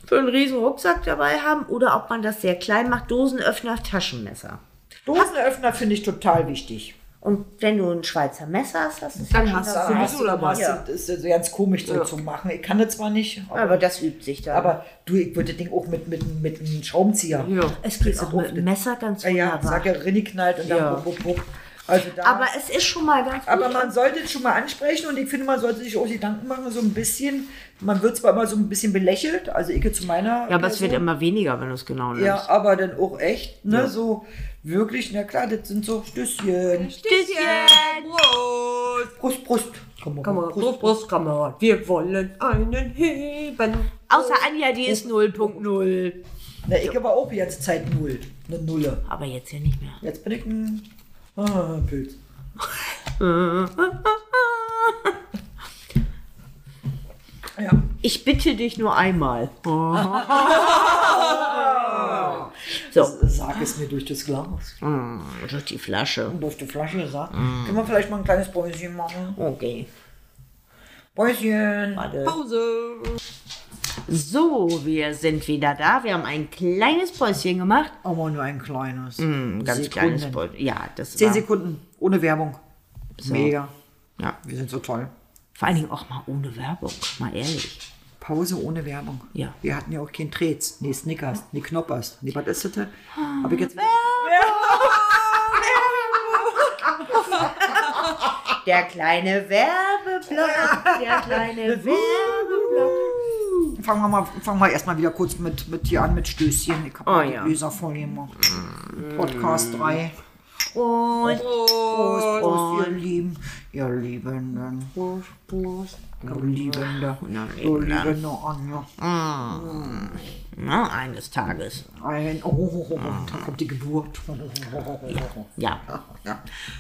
für einen riesen Rucksack dabei haben oder ob man das sehr klein macht. Dosenöffner, Taschenmesser. Dosenöffner finde ich total wichtig. Und wenn du ein Schweizer Messer hast, hast du es Dann ja schon hast du du dabei. was. Ja. Das ist also ganz komisch so zu machen. Ich kann das zwar nicht, aber, Aber das übt sich dann. aber du, ich würde das Ding auch mit, mit, mit einem Schraubenzieher. Ja. es geht auch mit Messer ganz Ja, ja, wunderbar. sag ja, Rinni knallt und dann Ja. bup, bup, bup. Also da, Aber es ist schon mal ganz aber gut. man sollte es schon mal ansprechen und ich finde, man sollte sich auch Gedanken machen, so ein bisschen. Man wird zwar immer so ein bisschen belächelt, also ich zu meiner. ja, aber es wird Person. immer weniger, wenn du es genau nimmst. Ja, aber dann auch echt, ne, so wirklich, na klar, das sind so Stößchen. Prost. Brust, Brust. Komm, Kamerad, Prost, Prost, Kamerad. Wir wollen einen heben. Außer Anja, die ist 0.0. Na, ich war auch die ganze Zeit null. Eine Nulle. Aber jetzt ja nicht mehr. Jetzt bin ich ein ah, Pilz. ja. Ich bitte dich nur einmal. so, Sag es mir durch das Glas. mm, durch die Flasche. Und durch die Flasche gesagt. Können wir vielleicht mal ein kleines Päuschen machen? Okay. Päuschen. Warte. Pause. So, wir sind wieder da. Wir haben ein kleines Päuschen gemacht. Aber nur ein kleines. Ein ganz Sekunden. kleines Päuschen. Ja, das Zehn war, Sekunden. Ohne Werbung. Mega. Ja, Wir sind so toll. Vor allen Dingen auch mal ohne Werbung. Mal ehrlich. Pause ohne Werbung. Ja. Wir hatten ja auch kein Trets, nee Snickers, nee Knoppers. Nee, was ist das? Hab ich jetzt. Der kleine Werbeblock. Der kleine Werbeblock. Fangen wir mal, fangen wir erstmal wieder kurz mit, mit hier an mit Stößchen. Ich habe Oh, ja. die Gläser voll gemacht. Podcast 3. Und Prost, Prost, ihr Lieben, ihr Liebenden. Prost, Prost. Ihr Liebende, ihr Liebende Anja. na, eines Tages. Ein, oh, oh, oh, da kommt die Geburt. Ja. Ja.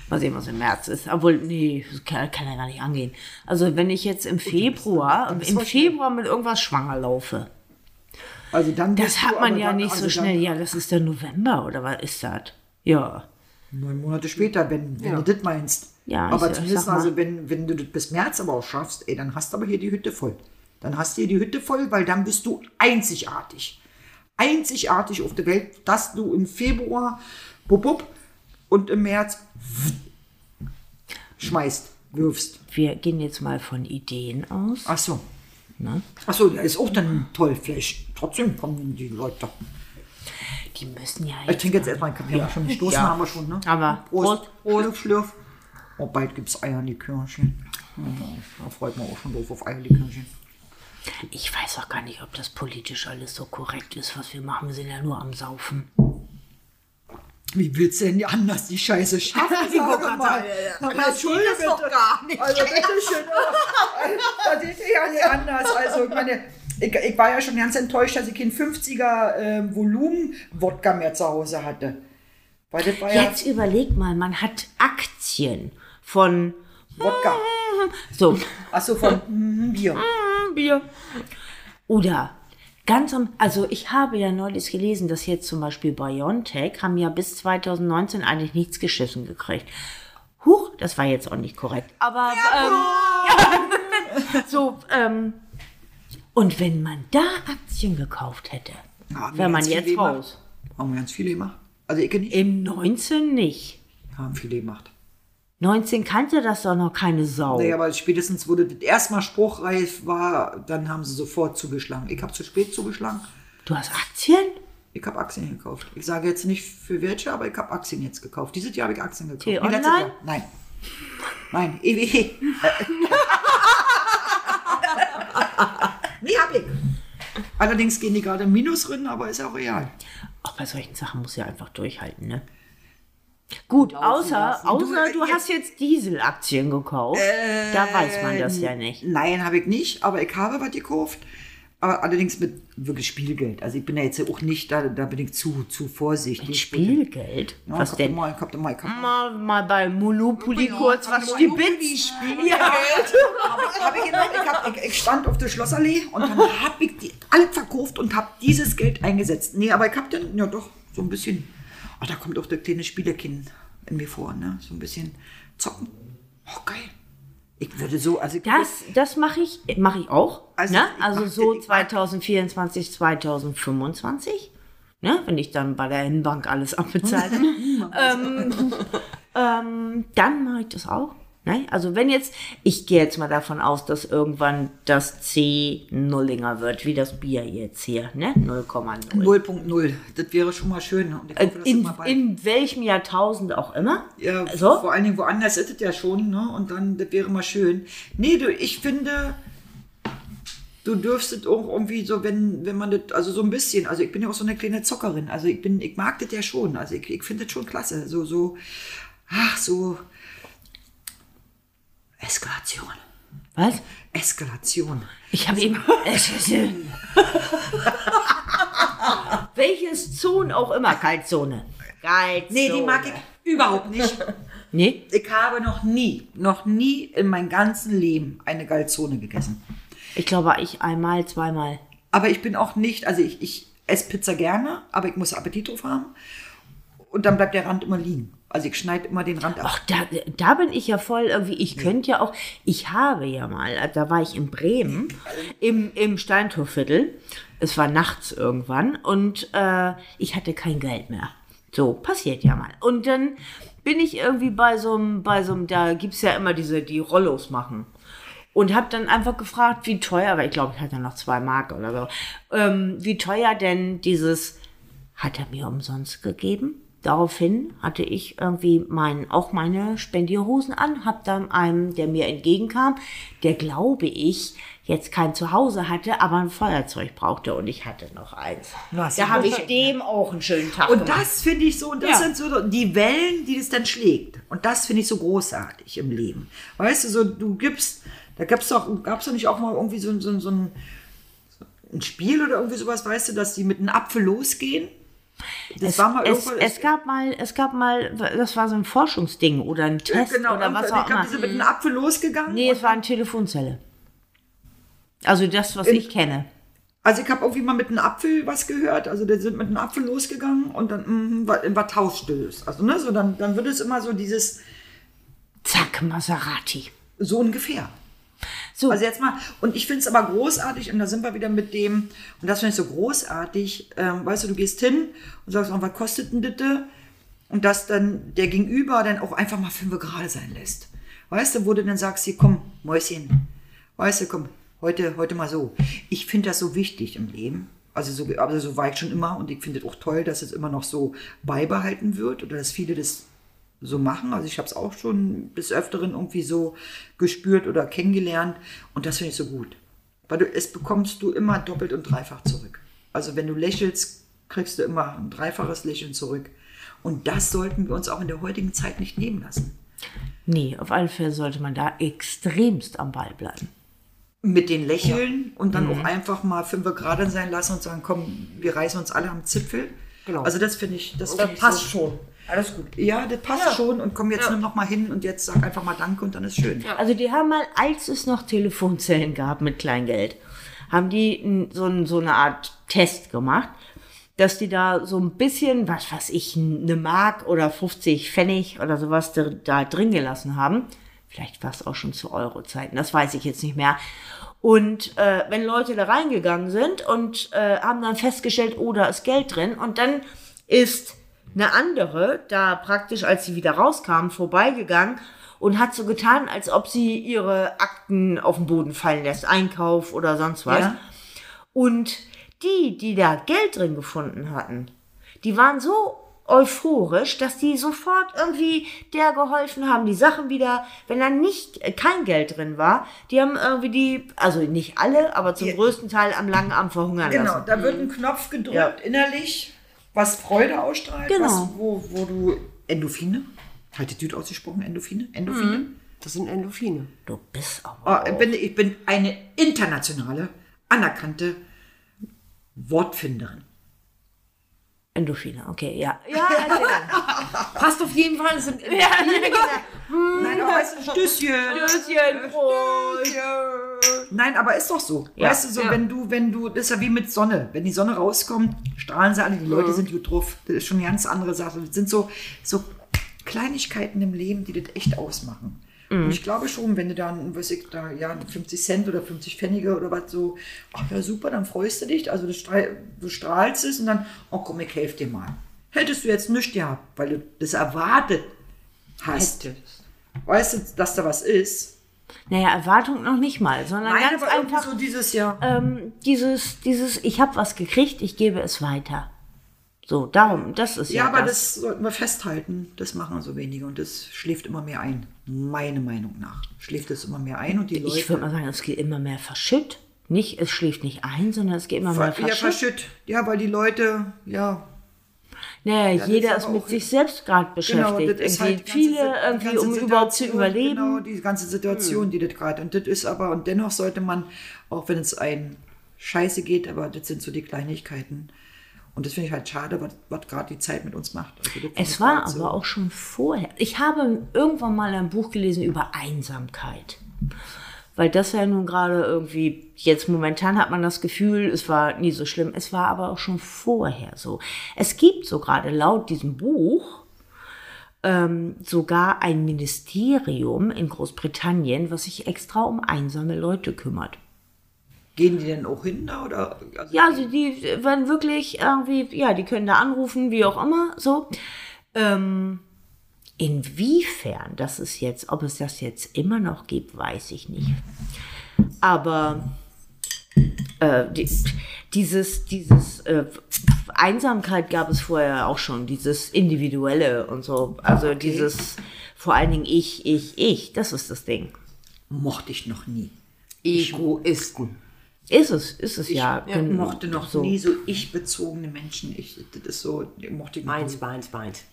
Mal sehen, was im März ist. Obwohl, nee, das kann, kann ja gar nicht angehen. Also, wenn ich jetzt im Februar, im Februar mit irgendwas schwanger laufe, Also dann das du hat man ja dann- nicht also so schnell. Ja, das ist der November oder was ist das? Ja. Neun Monate später, wenn, wenn du das meinst. Ja, aber ich- ich zumindest, mal- also wenn, wenn du das bis März aber auch schaffst, ey, dann hast du aber hier die Hütte voll. Dann hast du hier die Hütte voll, weil dann bist du einzigartig. Einzigartig auf der Welt, dass du im Februar bub, bub, und im März schmeißt, wirfst. Wir gehen jetzt mal von Ideen aus. Ach so. Ne? Ach so, der ist auch dann toll. Vielleicht trotzdem kommen die Leute. Die müssen ja Ich trinke jetzt erstmal einen Kaffee. Haben schon gestoßen, Ja. haben wir schon, ne? Aber Prost. Schlürf, schlürf. Oh, bald gibt's Eierlikörchen. Ja, da freut man auch schon drauf auf Eierlikörchen. Ich weiß auch gar nicht, ob das politisch alles so korrekt ist, was wir machen. Wir sind ja nur am Saufen. Wie willst du denn anders die Scheiße schaffen? Sag mal. Aber Entschuldige das doch bitte. gar nicht. Also bitteschön. Das ist ja nicht anders. Also ich meine, ich, ich war ja schon ganz enttäuscht, dass ich kein 50er ähm, Volumen-Wodka mehr zu Hause hatte. Das war ja Jetzt überleg mal, man hat Aktien von Wodka. so Achso, von mm, Bier. Bier. Oder ganz am, also ich habe ja neulich gelesen, dass jetzt zum Beispiel BioNTech haben ja bis 2019 eigentlich nichts geschissen gekriegt. Huch, das war jetzt auch nicht korrekt. Aber ähm, so, ähm, und wenn man da Aktien gekauft hätte, wir wäre man jetzt raus. Haben wir ganz viele gemacht. Also ich nicht. Im 19 nicht. Haben viele gemacht. 19 kannte das doch noch keine Sau. Naja, aber spätestens, wo das erstmal spruchreif war, dann haben sie sofort zugeschlagen. Ich habe zu spät zugeschlagen. Du hast Aktien? Ich habe Aktien gekauft. Ich sage jetzt nicht für welche, aber ich habe Aktien jetzt gekauft. Dieses Jahr habe ich Aktien gekauft. T-Online? letztes Jahr. Nein. Nein, EWE. nee, hab ich. Allerdings gehen die gerade im Minus drin, aber ist auch real. Auch bei solchen Sachen muss ja einfach durchhalten, ne? Gut, außer, lassen. außer Du, du, äh, hast jetzt Dieselaktien gekauft. da weiß man das ja nicht. Nein, habe ich nicht, aber ich habe was gekauft. Aber allerdings mit wirklich Spielgeld. Also ich bin ja jetzt auch nicht, da, da bin ich zu, zu vorsichtig. Spielgeld? Ja, was denn? Ich hab immer, ich hab Mal, mal bei Monopoly Ja, kurz was ich stibitzt. Ja. Hab ich, gemacht. ich, hab, ich, ich stand auf der Schlossallee und dann habe ich die alle verkauft und habe dieses Geld eingesetzt. Nee, aber ich habe dann, ja doch, so ein bisschen. Oh, da kommt auch der kleine Spielerkind in mir vor, ne? So ein bisschen zocken. Oh, geil. Ich würde so, also Das, das mache ich, mache ich auch. Also, ne? ich also so ich mach- 2024, 2025. Ne? Wenn ich dann bei der Innenbank alles abbezahlt habe. ähm, ähm, dann mache ich das auch. Ne? Also wenn jetzt, ich gehe jetzt mal davon aus, dass irgendwann das C Nullinger wird, wie das Bier jetzt hier, ne? 0,0. 0.0. Das wäre schon mal schön. Äh, hoffe, In, in welchem Jahrtausend auch immer. Ja, so? vor allen Dingen woanders ist es ja schon, ne? Und dann, das wäre mal schön. Nee, du, ich finde, du dürftest auch irgendwie so, wenn, wenn man das, also so ein bisschen, also ich bin ja auch so eine kleine Zockerin, also ich bin, ich mag das ja schon, also ich, ich finde das schon klasse, so, so, ach, so, Eskalation. Was? Eskalation. Ich habe eben. Welches Zone auch immer, Kaltzone. Kaltzone. Nee, die mag ich überhaupt nicht. Nee? Ich habe noch nie, noch nie in meinem ganzen Leben eine Galzone gegessen. Ich glaube, ich einmal, zweimal. Aber ich bin auch nicht, also ich, ich esse Pizza gerne, aber ich muss Appetit drauf haben. Und dann bleibt der Rand immer liegen. Also ich schneide immer den Rand ab. Ach, da, da bin ich ja voll irgendwie. Ich könnte ja auch. Ich habe ja mal, da war ich in Bremen, im, im Steintorviertel. Es war nachts irgendwann und äh, ich hatte kein Geld mehr. So, passiert ja mal. Und dann bin ich irgendwie bei so einem, bei so einem, da gibt es ja immer diese, die Rollos machen. Und habe dann einfach gefragt, wie teuer, weil ich glaube, ich hatte noch zwei Mark oder so, ähm, wie teuer denn dieses, hat er mir umsonst gegeben? Daraufhin hatte ich irgendwie mein, auch meine Spendierhosen an, hab dann einem, der mir entgegenkam, der glaube ich jetzt kein Zuhause hatte, aber ein Feuerzeug brauchte und ich hatte noch eins. Ist da habe ich dem auch einen schönen Tag Und gemacht. das finde ich so, und das Ja. sind so die Wellen, die das dann schlägt. Und das finde ich so großartig im Leben. Weißt du, so du gibst, da gab's doch, gab's doch nicht auch mal irgendwie so, so, so ein, so ein Spiel oder irgendwie sowas, weißt du, dass die mit einem Apfel losgehen? Das es, war mal es, es gab mal, es gab mal, das war so ein Forschungsding oder ein Test genau, oder was auch immer. sind mit einem Apfel losgegangen. Nee, es war eine Telefonzelle. Also das, was In- ich kenne. Also ich habe irgendwie mal mit einem Apfel was gehört. Also die sind mit einem Apfel losgegangen und dann was, was tauschte es. Also ne, so dann, dann wird es immer so dieses Zack, Maserati. so ungefähr. So, Also jetzt mal, und ich finde es aber großartig, und da sind wir wieder mit dem, und das finde ich so großartig, ähm, weißt du, du gehst hin und sagst, oh, was kostet denn das? Und dass dann der Gegenüber dann auch einfach mal fünf gerade sein lässt. Weißt du, wo du dann sagst, hier komm, Mäuschen, weißt du, komm, heute, heute mal so. Ich finde das so wichtig im Leben. Also so, also so war ich schon immer und ich finde es auch toll, dass es immer noch so beibehalten wird oder dass viele das so machen. Also ich habe es auch schon des Öfteren irgendwie so gespürt oder kennengelernt und das finde ich so gut. Weil du, es bekommst du immer doppelt und dreifach zurück. Also wenn du lächelst, kriegst du immer ein dreifaches Lächeln zurück. Und das sollten wir uns auch in der heutigen Zeit nicht nehmen lassen. nee, auf alle Fälle sollte man da extremst am Ball bleiben. Mit den Lächeln und dann auch einfach mal fünf gerade sein lassen und sagen, komm, wir reißen uns alle am Zipfel. Genau. Also das finde ich, das, das passt so, schon. Alles gut. Ja, das passt Ja. schon und komm jetzt Ja. nimm noch mal hin und jetzt sag einfach mal Danke und dann ist schön. Also die haben mal, als es noch Telefonzellen gab mit Kleingeld, haben die so, n- so eine Art Test gemacht, dass die da so ein bisschen, was weiß ich, eine Mark oder 50 Pfennig oder sowas da, da drin gelassen haben. Vielleicht war es auch schon zu Euro-Zeiten, das weiß ich jetzt nicht mehr. Und äh, wenn Leute da reingegangen sind und äh, haben dann festgestellt, oh, da ist Geld drin und dann ist eine andere da praktisch, als sie wieder rauskam, vorbeigegangen und hat so getan, als ob sie ihre Akten auf den Boden fallen lässt, Einkauf oder sonst was. Ja. Und die, die da Geld drin gefunden hatten, die waren so euphorisch, dass die sofort irgendwie der geholfen haben, die Sachen wieder, wenn da nicht äh, kein Geld drin war, die haben irgendwie die, also nicht alle, aber zum Ja. größten Teil am langen Arm verhungern Genau, lassen. da wird ein Knopf gedrückt Ja. innerlich, was Freude ausstrahlt, Genau. was, wo, wo du Endorphine, halt die Düt ausgesprochen, Endorphine, Endorphine. Das sind Endorphine. Du bist aber Oh, ich, bin, ich bin eine internationale, anerkannte Wortfinderin. Endorphine, okay, ja. Ja. Passt auf jeden Fall. Das sind ja, genau. Nein, aber es ist ein Stößchen. Stößchen. Nein, aber ist doch so. Ja. Weißt du, so, Ja. wenn du, wenn du, das ist ja wie mit Sonne. Wenn die Sonne rauskommt, strahlen sie alle, die Leute sind gut drauf. Das ist schon eine ganz andere Sache. Das sind so, so Kleinigkeiten im Leben, die das echt ausmachen. Und ich glaube schon, wenn du dann, weiß ich, da, ja, 50 Cent oder 50 Pfennige oder was so, ach ja, super, dann freust du dich, also du, strahl, du strahlst es und dann, oh komm, ich helfe dir mal. Hättest du jetzt nichts gehabt, weil du das erwartet hast. Weißt du, dass da was ist? Naja, Erwartung noch nicht mal, sondern ganz aber irgendwie einfach so dieses Jahr. ähm, dieses, dieses, ich habe was gekriegt, ich gebe es weiter. So, darum, das ist ja, Ja, aber das. das sollten wir festhalten. Das machen so wenige und das schläft immer mehr ein. Meine Meinung nach. Schläft es immer mehr ein und die Leute. Ich würde mal sagen, es geht immer mehr verschütt. Nicht, es schläft nicht ein, sondern es geht immer mehr Ver- ja, verschütt. verschütt. Ja, weil die Leute, ja, Naja, das jeder ist ist aber mit sich selbst gerade beschäftigt. Genau, das ist halt ganze viele irgendwie, um überhaupt zu Situation, überleben. Genau, die ganze Situation, die das gerade. Und das ist aber, und dennoch sollte man, auch wenn es ein Scheiße geht, aber das sind so die Kleinigkeiten. Und das finde ich halt schade, was, was gerade die Zeit mit uns macht. Also Es war grad so. aber auch schon vorher. Ich habe irgendwann mal ein Buch gelesen über Einsamkeit. Weil das ja nun gerade irgendwie, jetzt momentan hat man das Gefühl, es war nie so schlimm. Es war aber auch schon vorher so. Es gibt so gerade laut diesem Buch ähm, sogar ein Ministerium in Großbritannien, was sich extra um einsame Leute kümmert. Gehen die denn auch hin da? Oder? Also, Ja, also die werden wirklich irgendwie, ja, die können da anrufen, wie auch immer, so. Ähm, inwiefern das ist jetzt, ob es das jetzt immer noch gibt, weiß ich nicht. Aber äh, die, dieses, dieses äh, Einsamkeit gab es vorher auch schon, dieses Individuelle und so. Also dieses vor allen Dingen ich, ich, ich, das ist das Ding. Mochte ich noch nie. Egoisten. Ist es, ist es Ich ja. gen- mochte noch so. nie so ich-bezogene Menschen. Ich, das ist so, mochte ich noch Meins, nie. meins, meins.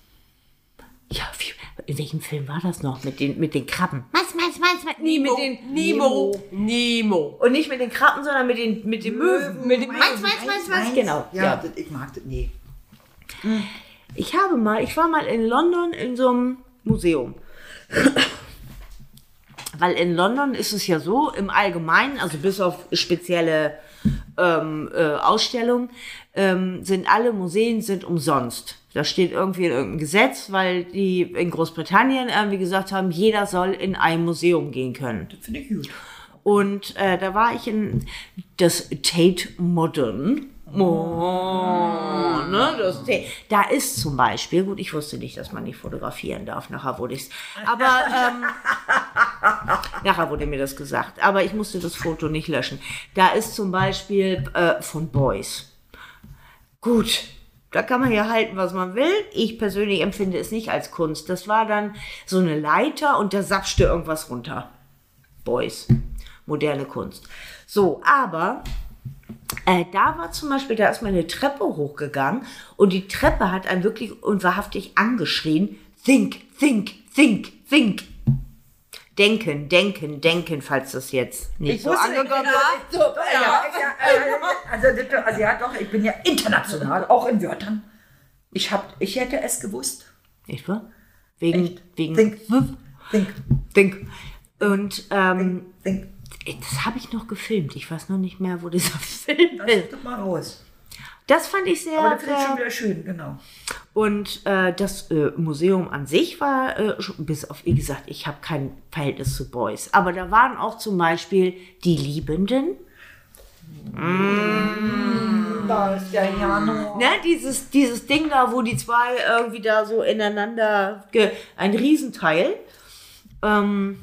Ja, wie, in welchem Film war das noch? Mit den, mit den Krabben. Was, was, was, was? Nee, mit den Nemo. Nemo. Und nicht mit den Krabben, sondern mit den, mit den Möwen. Mit den Meins, Meins, meins, meins, meins. Genau. Ja, Ja. Das, ich mag das nie. Ich habe mal, ich war mal in London in so einem Museum. Weil in London ist es ja so, im Allgemeinen, also bis auf spezielle ähm, äh, Ausstellungen, ähm, sind alle Museen sind umsonst. Das steht irgendwie in irgendeinem Gesetz, weil die in Großbritannien irgendwie gesagt haben, jeder soll in ein Museum gehen können. Das finde ich gut. Und äh, da war ich in das Tate Modern. Oh, ne, das Tate. Da ist zum Beispiel, gut, ich wusste nicht, dass man nicht fotografieren darf, nachher wurde ich's. Aber ähm, nachher wurde mir das gesagt. Aber ich musste das Foto nicht löschen. Da ist zum Beispiel äh, von Boys. Gut, da kann man ja halten, was man will. Ich persönlich empfinde es nicht als Kunst. Das war dann so eine Leiter und da sapschte irgendwas runter. Boys. Moderne Kunst. So, aber äh, da war zum Beispiel, da ist mal eine Treppe hochgegangen und die Treppe hat einen wirklich und wahrhaftig angeschrien: Think, think, think, think. Denken, denken, denken, falls das jetzt nicht so angekommen war. So, ja, ja, also, also ja doch, ich bin ja international, auch in Wörtern. Ich, hab, ich hätte es gewusst. Nicht wahr? Wegen, Echt? wegen Think. Think, Think. Und ähm, think. das habe ich noch gefilmt. Ich weiß noch nicht mehr, wo dieser Film Das ist. mal raus. Das fand ich sehr, Aber das finde ich schon wieder schön, genau. Und äh, das äh, Museum an sich war, äh, schon, bis auf, wie gesagt, ich habe kein Verhältnis zu Boys. Aber da waren auch zum Beispiel die Liebenden. Da ist der Jano. Ne, dieses, dieses Ding da, wo die zwei irgendwie da so ineinander, ein Riesenteil. Ähm,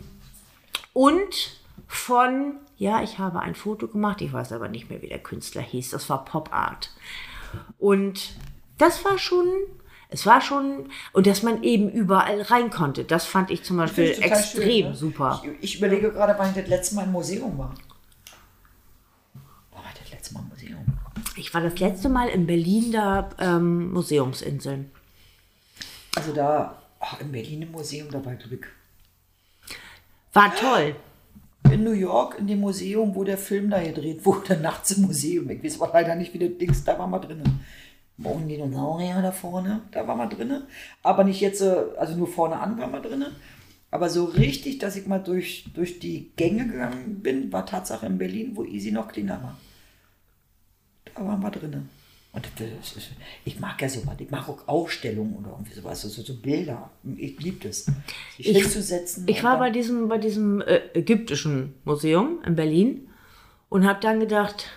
und von, ja, ich habe ein Foto gemacht, ich weiß aber nicht mehr, wie der Künstler hieß, das war Pop Art. Und das war schon, es war schon, und dass man eben überall rein konnte, das fand ich zum Beispiel ich extrem schön, ne? super. Ich, ich überlege gerade, wann ich das letzte Mal im Museum war. Wann war das letzte Mal im Museum? Ich war das letzte Mal in Berlin da ähm, Museumsinseln. Also da, ach, in Berlin im Museum, da war ich, ich, War toll. In New York in dem Museum, wo der Film da gedreht wurde, nachts im Museum. Ich weiß aber leider nicht, wie das Dings, da war mal drinnen. Morgen Dinosaurier da vorne, da war mal drinnen. Aber nicht jetzt, äh, also nur vorne an war mal drinnen. Aber so richtig, dass ich mal durch, durch die Gänge gegangen bin, war Tatsache in Berlin, wo Easy noch cleaner war. Da waren wir drinnen. Und das ist, ich mag ja sowas. Ich mag auch Aufstellungen oder irgendwie sowas, also so Bilder. Ich liebe das. Ich-. Ich war bei diesem, bei diesem äh, ägyptischen Museum in Berlin und habe dann gedacht,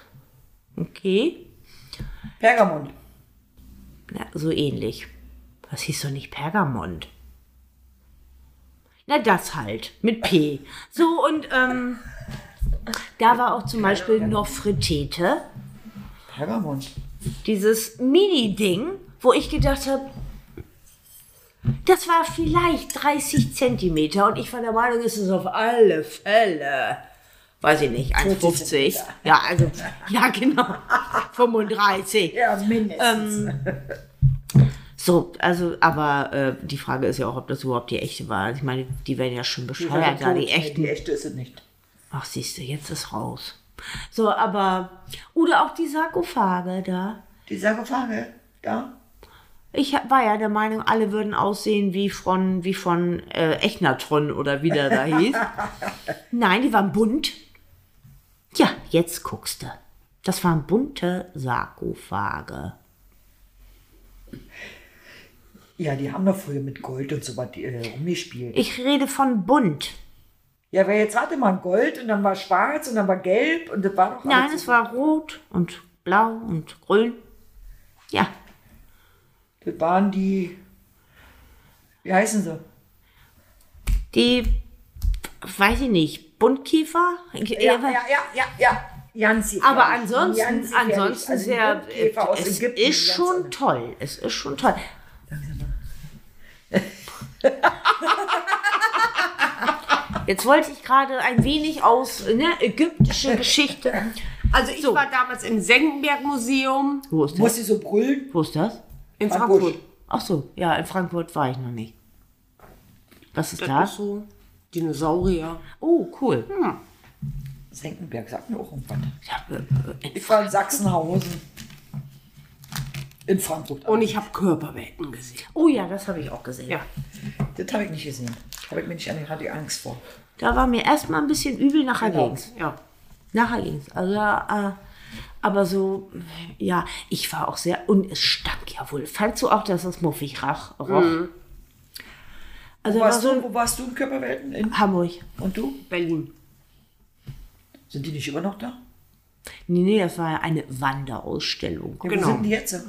okay, Pergamon. na, so ähnlich. Das hieß doch nicht Pergamont. Na, das halt, mit P. So, und ähm, da war auch zum Beispiel Nofretete, Pergamon. Dieses Mini-Ding, wo ich gedacht habe, das war vielleicht 30 Zentimeter und ich war der Meinung, es ist auf alle Fälle, weiß ich nicht, 1,50. Zentimeter. Ja, also, ja, genau, 35. Ja, mindestens. So, also, aber äh, die Frage ist ja auch, ob das überhaupt die echte war. Ich meine, die werden ja schon bescheuert, da die echten. Die echte ist es nicht. Ach, siehst du, jetzt ist raus. So, aber, oder auch die Sarkophage da. Die Sarkophage, da. Ich war ja der Meinung, alle würden aussehen wie von, wie von äh, Echnatron oder wie der da hieß. Nein, die waren bunt. Ja, jetzt guckst du. Das waren bunte Sarkophage. Ja, die haben doch früher mit Gold und so was äh, rumgespielt. Ich rede von bunt. Ja, weil jetzt warte mal, Gold und dann war schwarz und dann war gelb und das war doch Nein, es war rot und blau und grün. Ja, Das waren die. Wie heißen sie? die, weiß ich nicht, Buntkiefer? Ja, ja, ja, ja. Ganz gefährlich. Aber ansonsten, gefährlich. ansonsten Also sehr, aus es Ägypten, ist schon toll. Es ist schon toll. Jetzt wollte ich gerade ein wenig aus ne, ägyptische Geschichte. Also ich war damals im Senckenberg-Museum Wo ist Muss das? sie so brüllen? Wo ist das? in Frankfurt. Frankfurt. Ach so, ja, in Frankfurt war ich noch nicht. Was ist Das da? ist so Dinosaurier. Oh, cool. Senckenberg, sagt mir auch irgendwas. Ja, äh, äh, Ich war in Sachsenhausen. In Frankfurt. Und ich habe Körperwelten gesehen. Oh ja, das habe ich auch gesehen. Ja. Das habe ich nicht gesehen. Habe ich mir nicht an, hatte ich Angst vor. Da war mir erstmal ein bisschen übel, nachher Genau. ging's. Ja. Nachher ging's. Also, äh, aber so, ja, ich war auch sehr, und es stank ja wohl. Fandst du auch, dass es muffig rach, roch? Also, Wo war warst, so du, wo warst du in Körperwelten? In, Hamburg. und du? Berlin. Sind die nicht immer noch da? Nee, nee, das war ja eine Wanderausstellung. Ja, Genau. Wo sind die jetzt?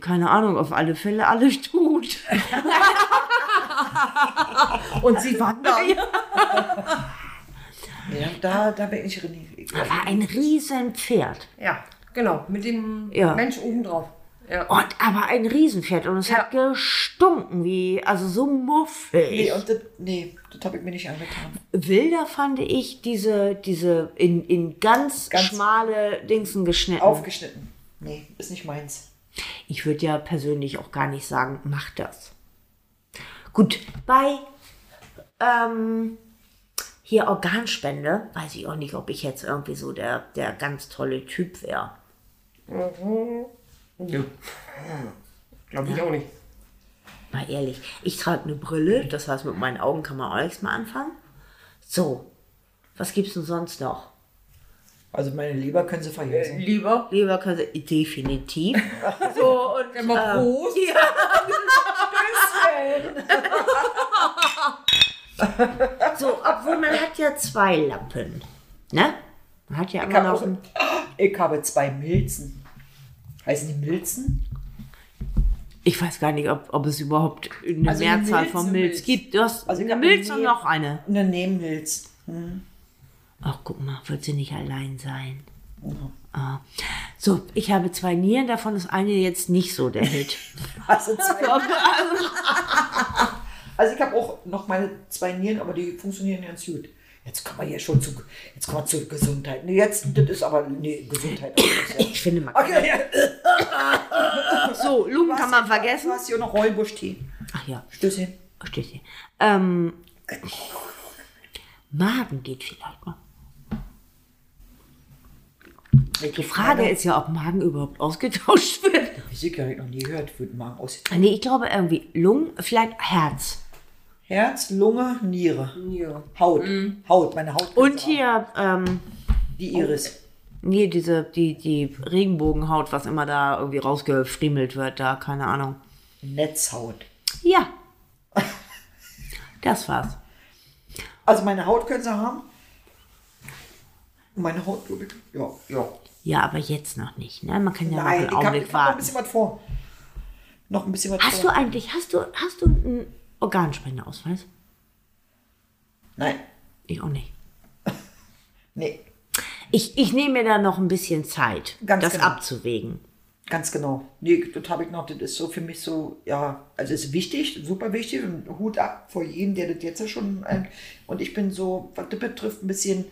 Keine Ahnung, auf alle Fälle alle tot. Und sie wandern. Ja, da, da bin ich René. War ein Riesenpferd. Ja, genau. Mit dem Ja. Mensch obendrauf. Ja. Und aber ein Riesenpferd. Und es hat gestunken wie, also so muffig. Nee, und das, nee, das habe ich mir nicht angetan. Wilder fand ich diese, diese in, in ganz, Ganz schmale Dingsen geschnitten. Aufgeschnitten. Nee, ist nicht meins. Ich würde ja persönlich auch gar nicht sagen, mach das. Gut, bei ähm, hier Organspende weiß ich auch nicht, ob ich jetzt irgendwie so der, der ganz tolle Typ wäre. ja. Glaube ich auch nicht. Mal ehrlich, ich trage eine Brille, das heißt, mit meinen Augen kann man auch nichts mehr anfangen. So, was gibt's denn sonst noch? Also meine Leber können sie vergessen. Lieber. Lieber können Sie definitiv. So, und Immer Prost. so, obwohl man hat ja zwei Lampen. Ne? Man hat ja Ich immer habe, noch auch, ein, ich habe zwei Milzen. Heißen die Milzen? Ich weiß gar nicht, ob, ob es überhaupt eine Also eine Mehrzahl Milz, von eine Milz Milz. gibt. Du hast Also eine Milz eine und noch eine. Eine Nebenmilz. Ach, guck mal, wird sie nicht allein sein. Ah. So, ich habe zwei Nieren, davon ist eine jetzt nicht so der Hit. Also, also ich habe auch noch meine zwei Nieren, aber die funktionieren ganz gut. Jetzt kommen wir hier schon zu, jetzt kommen wir zur Gesundheit. Nee, jetzt, das ist aber, nee, Gesundheit. ja. Ich finde, kann. Okay, ja. So, Lumen kann man Du vergessen. hast hier noch Räubusch-Tee. Ach ja, Stößchen. Stößchen. Ähm, Magen geht vielleicht mal. Die Frage ist ja, ob Magen überhaupt ausgetauscht wird. Ich sehe gar nicht, noch nie gehört, wird Magen aus. Nee, ich glaube irgendwie Lungen, vielleicht Herz. Herz, Lunge, Niere. Ja. Haut. Haut, meine Haut. Und hier, ähm, Die Iris. Nee, diese, die, die Regenbogenhaut, was immer da irgendwie rausgefriemelt wird, da, keine Ahnung. Netzhaut. Ja. Das war's. Also meine Haut können sie haben. Meine Haut, glaube ich. Ja, ja. Ja, aber jetzt noch nicht, ne? Man kann ja Nein, noch einen Augenblick hab noch ein warten. bisschen was vor. Noch ein bisschen was Hast vor. du eigentlich, hast du, hast du einen Organspendeausweis? Nein. Ich auch nicht. Nee, Ich, ich nehme mir da noch ein bisschen Zeit, Ganz das genau. abzuwägen. ganz genau. Nee, das habe ich noch. Das ist so für mich so, ja, also ist wichtig, super wichtig. Und Hut ab vor jedem, der das jetzt ja schon. Ähm, und ich bin so, was das betrifft, ein bisschen.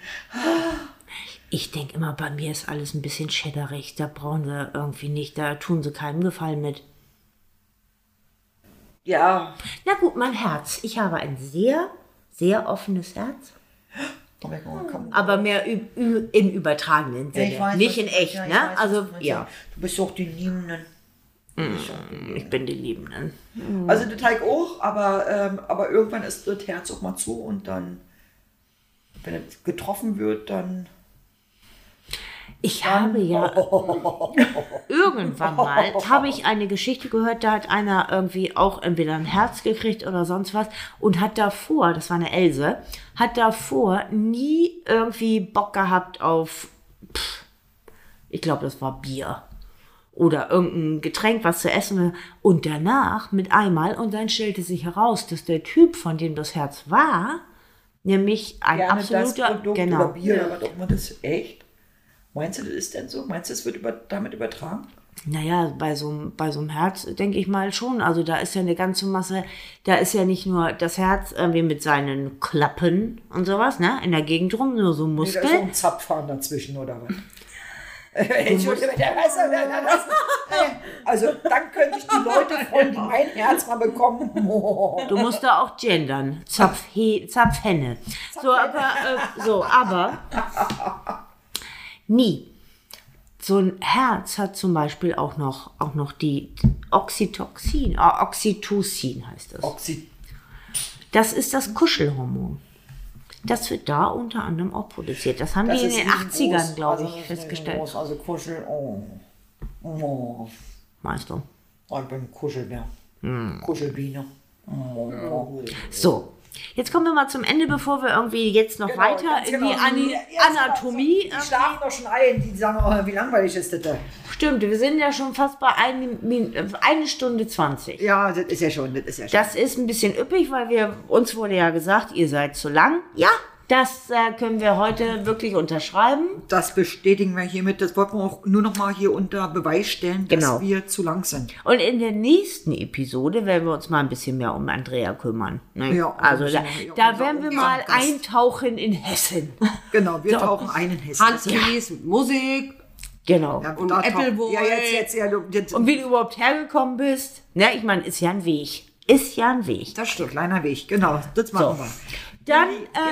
Ich denke immer, bei mir ist alles ein bisschen schädderig. Da brauchen sie irgendwie nicht, da tun sie keinem Gefallen mit. Ja, Na gut, mein Herz. Ich habe ein sehr, sehr offenes Herz. komm, komm. Aber mehr ü ü im übertragenen Ja, Sinne. nicht in echt, ja, ne? weiß, also, ja. Du bist doch die Liebenden. Ich bin die Liebenden. Also der Teig auch, aber, ähm, aber irgendwann ist das Herz auch mal zu und dann, wenn es getroffen wird, dann. Ich habe ja irgendwann mal habe ich eine Geschichte gehört, da hat einer irgendwie auch entweder ein Herz gekriegt oder sonst was und hat davor, das war eine Else, hat davor nie irgendwie Bock gehabt auf, pff, ich glaube, das war Bier oder irgendein Getränk, was zu essen und danach mit einmal und dann stellte sich heraus, dass der Typ, von dem das Herz war, nämlich ein Gerne absoluter, das Produkt genau, oder Bier was auch immer das echt. Meinst du, das ist denn so? Meinst du, es wird über, damit übertragen? Naja, bei so, einem- bei so einem Herz denke ich mal schon. Also da ist ja eine ganze Masse, da ist ja nicht nur das Herz irgendwie mit seinen Klappen und sowas, ne? In der Gegend rum, nur so ein Nee, da Muskel. ist so ein Zapfhahn dazwischen oder was? Entschuldigung, der weiß ja, der- der- das- Also dann könnte ich die Leute die mein Herz mal bekommen. Du musst da auch gendern. Zapfhe, Zapfhenne. So, aber, äh, so, aber nie. So ein Herz hat zum Beispiel auch noch, auch noch die Oxytocin, äh, Oxytocin heißt das. Oxy Das ist das Kuschelhormon. Das wird da unter anderem auch produziert. Das haben das die in den riesengroß. 80ern, glaube Also ich, ist festgestellt. riesengroß. Also Kuschel, oh. Oh. Meinst du? Oh, Ich bin Kuschelbär. Hm. Kuschelbiene. Oh. So. Jetzt kommen wir mal zum Ende, bevor wir irgendwie jetzt noch weiter Genau, ganz in genau. die Ani Ja, jetzt Anatomie. Die schlafen doch schon ein, die sagen, oh, wie langweilig ist das denn? Stimmt, wir sind ja schon fast bei ein, äh, eine Stunde 20. Ja, das ist ja schon, das ist ja schon. Das ist ein bisschen üppig, weil wir uns wurde ja gesagt, ihr seid zu lang. Ja, das äh, können wir heute wirklich unterschreiben. Das bestätigen wir hiermit. Das wollten wir auch nur noch mal hier unter Beweis stellen, dass Genau. wir zu lang sind. Und in der nächsten Episode werden wir uns mal ein bisschen mehr um Andrea kümmern. Ne? Ja, also ein da, da werden wir mal Gast. eintauchen in Hessen. Genau, wir tauchen einen Hessen. Handkies mit Musik. Genau. Ja, Und Appleboy. Ja, jetzt, jetzt, jetzt. Und wie du überhaupt hergekommen bist. Ne, ich meine, ist ja ein Weg. Ist ja ein Weg. das stimmt. Kleiner Weg, genau. Das machen wir. Dann,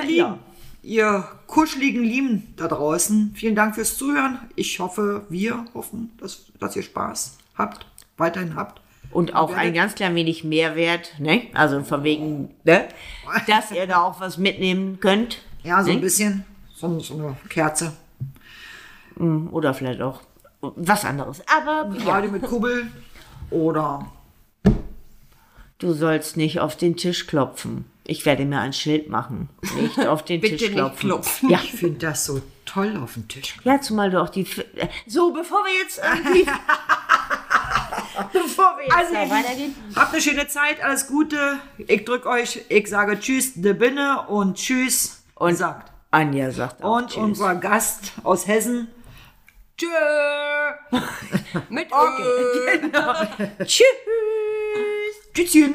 Ihr äh, ja. ihr kuscheligen Lieben da draußen, vielen Dank fürs Zuhören. Ich hoffe, wir hoffen, dass, dass ihr Spaß habt, weiterhin habt. Und auch ein ganz klein wenig Mehrwert, ne? Also von wegen, ne? Dass ihr da auch was mitnehmen könnt. Ja, so ein ne? bisschen, so, so eine Kerze. Oder vielleicht auch was anderes. Aber ja, Radio mit Kubbel oder du sollst nicht auf den Tisch klopfen. Ich werde mir ein Schild machen. Nicht auf den Bitte Tisch nicht klopfen. klopfen. Ja. ich finde das so toll auf dem Tisch. Ja, zumal du auch die. F- äh, So, bevor wir jetzt irgendwie. bevor wir jetzt Also, da weitergehen. Habt eine schöne Zeit, alles Gute. Ich drück euch, ich sage Tschüss, de Binne und Tschüss. Und sagt. Anja sagt auch Und Tschüss. unser Gast aus Hessen. Tschö. Mit okay. Tschüss. Tschüsschen.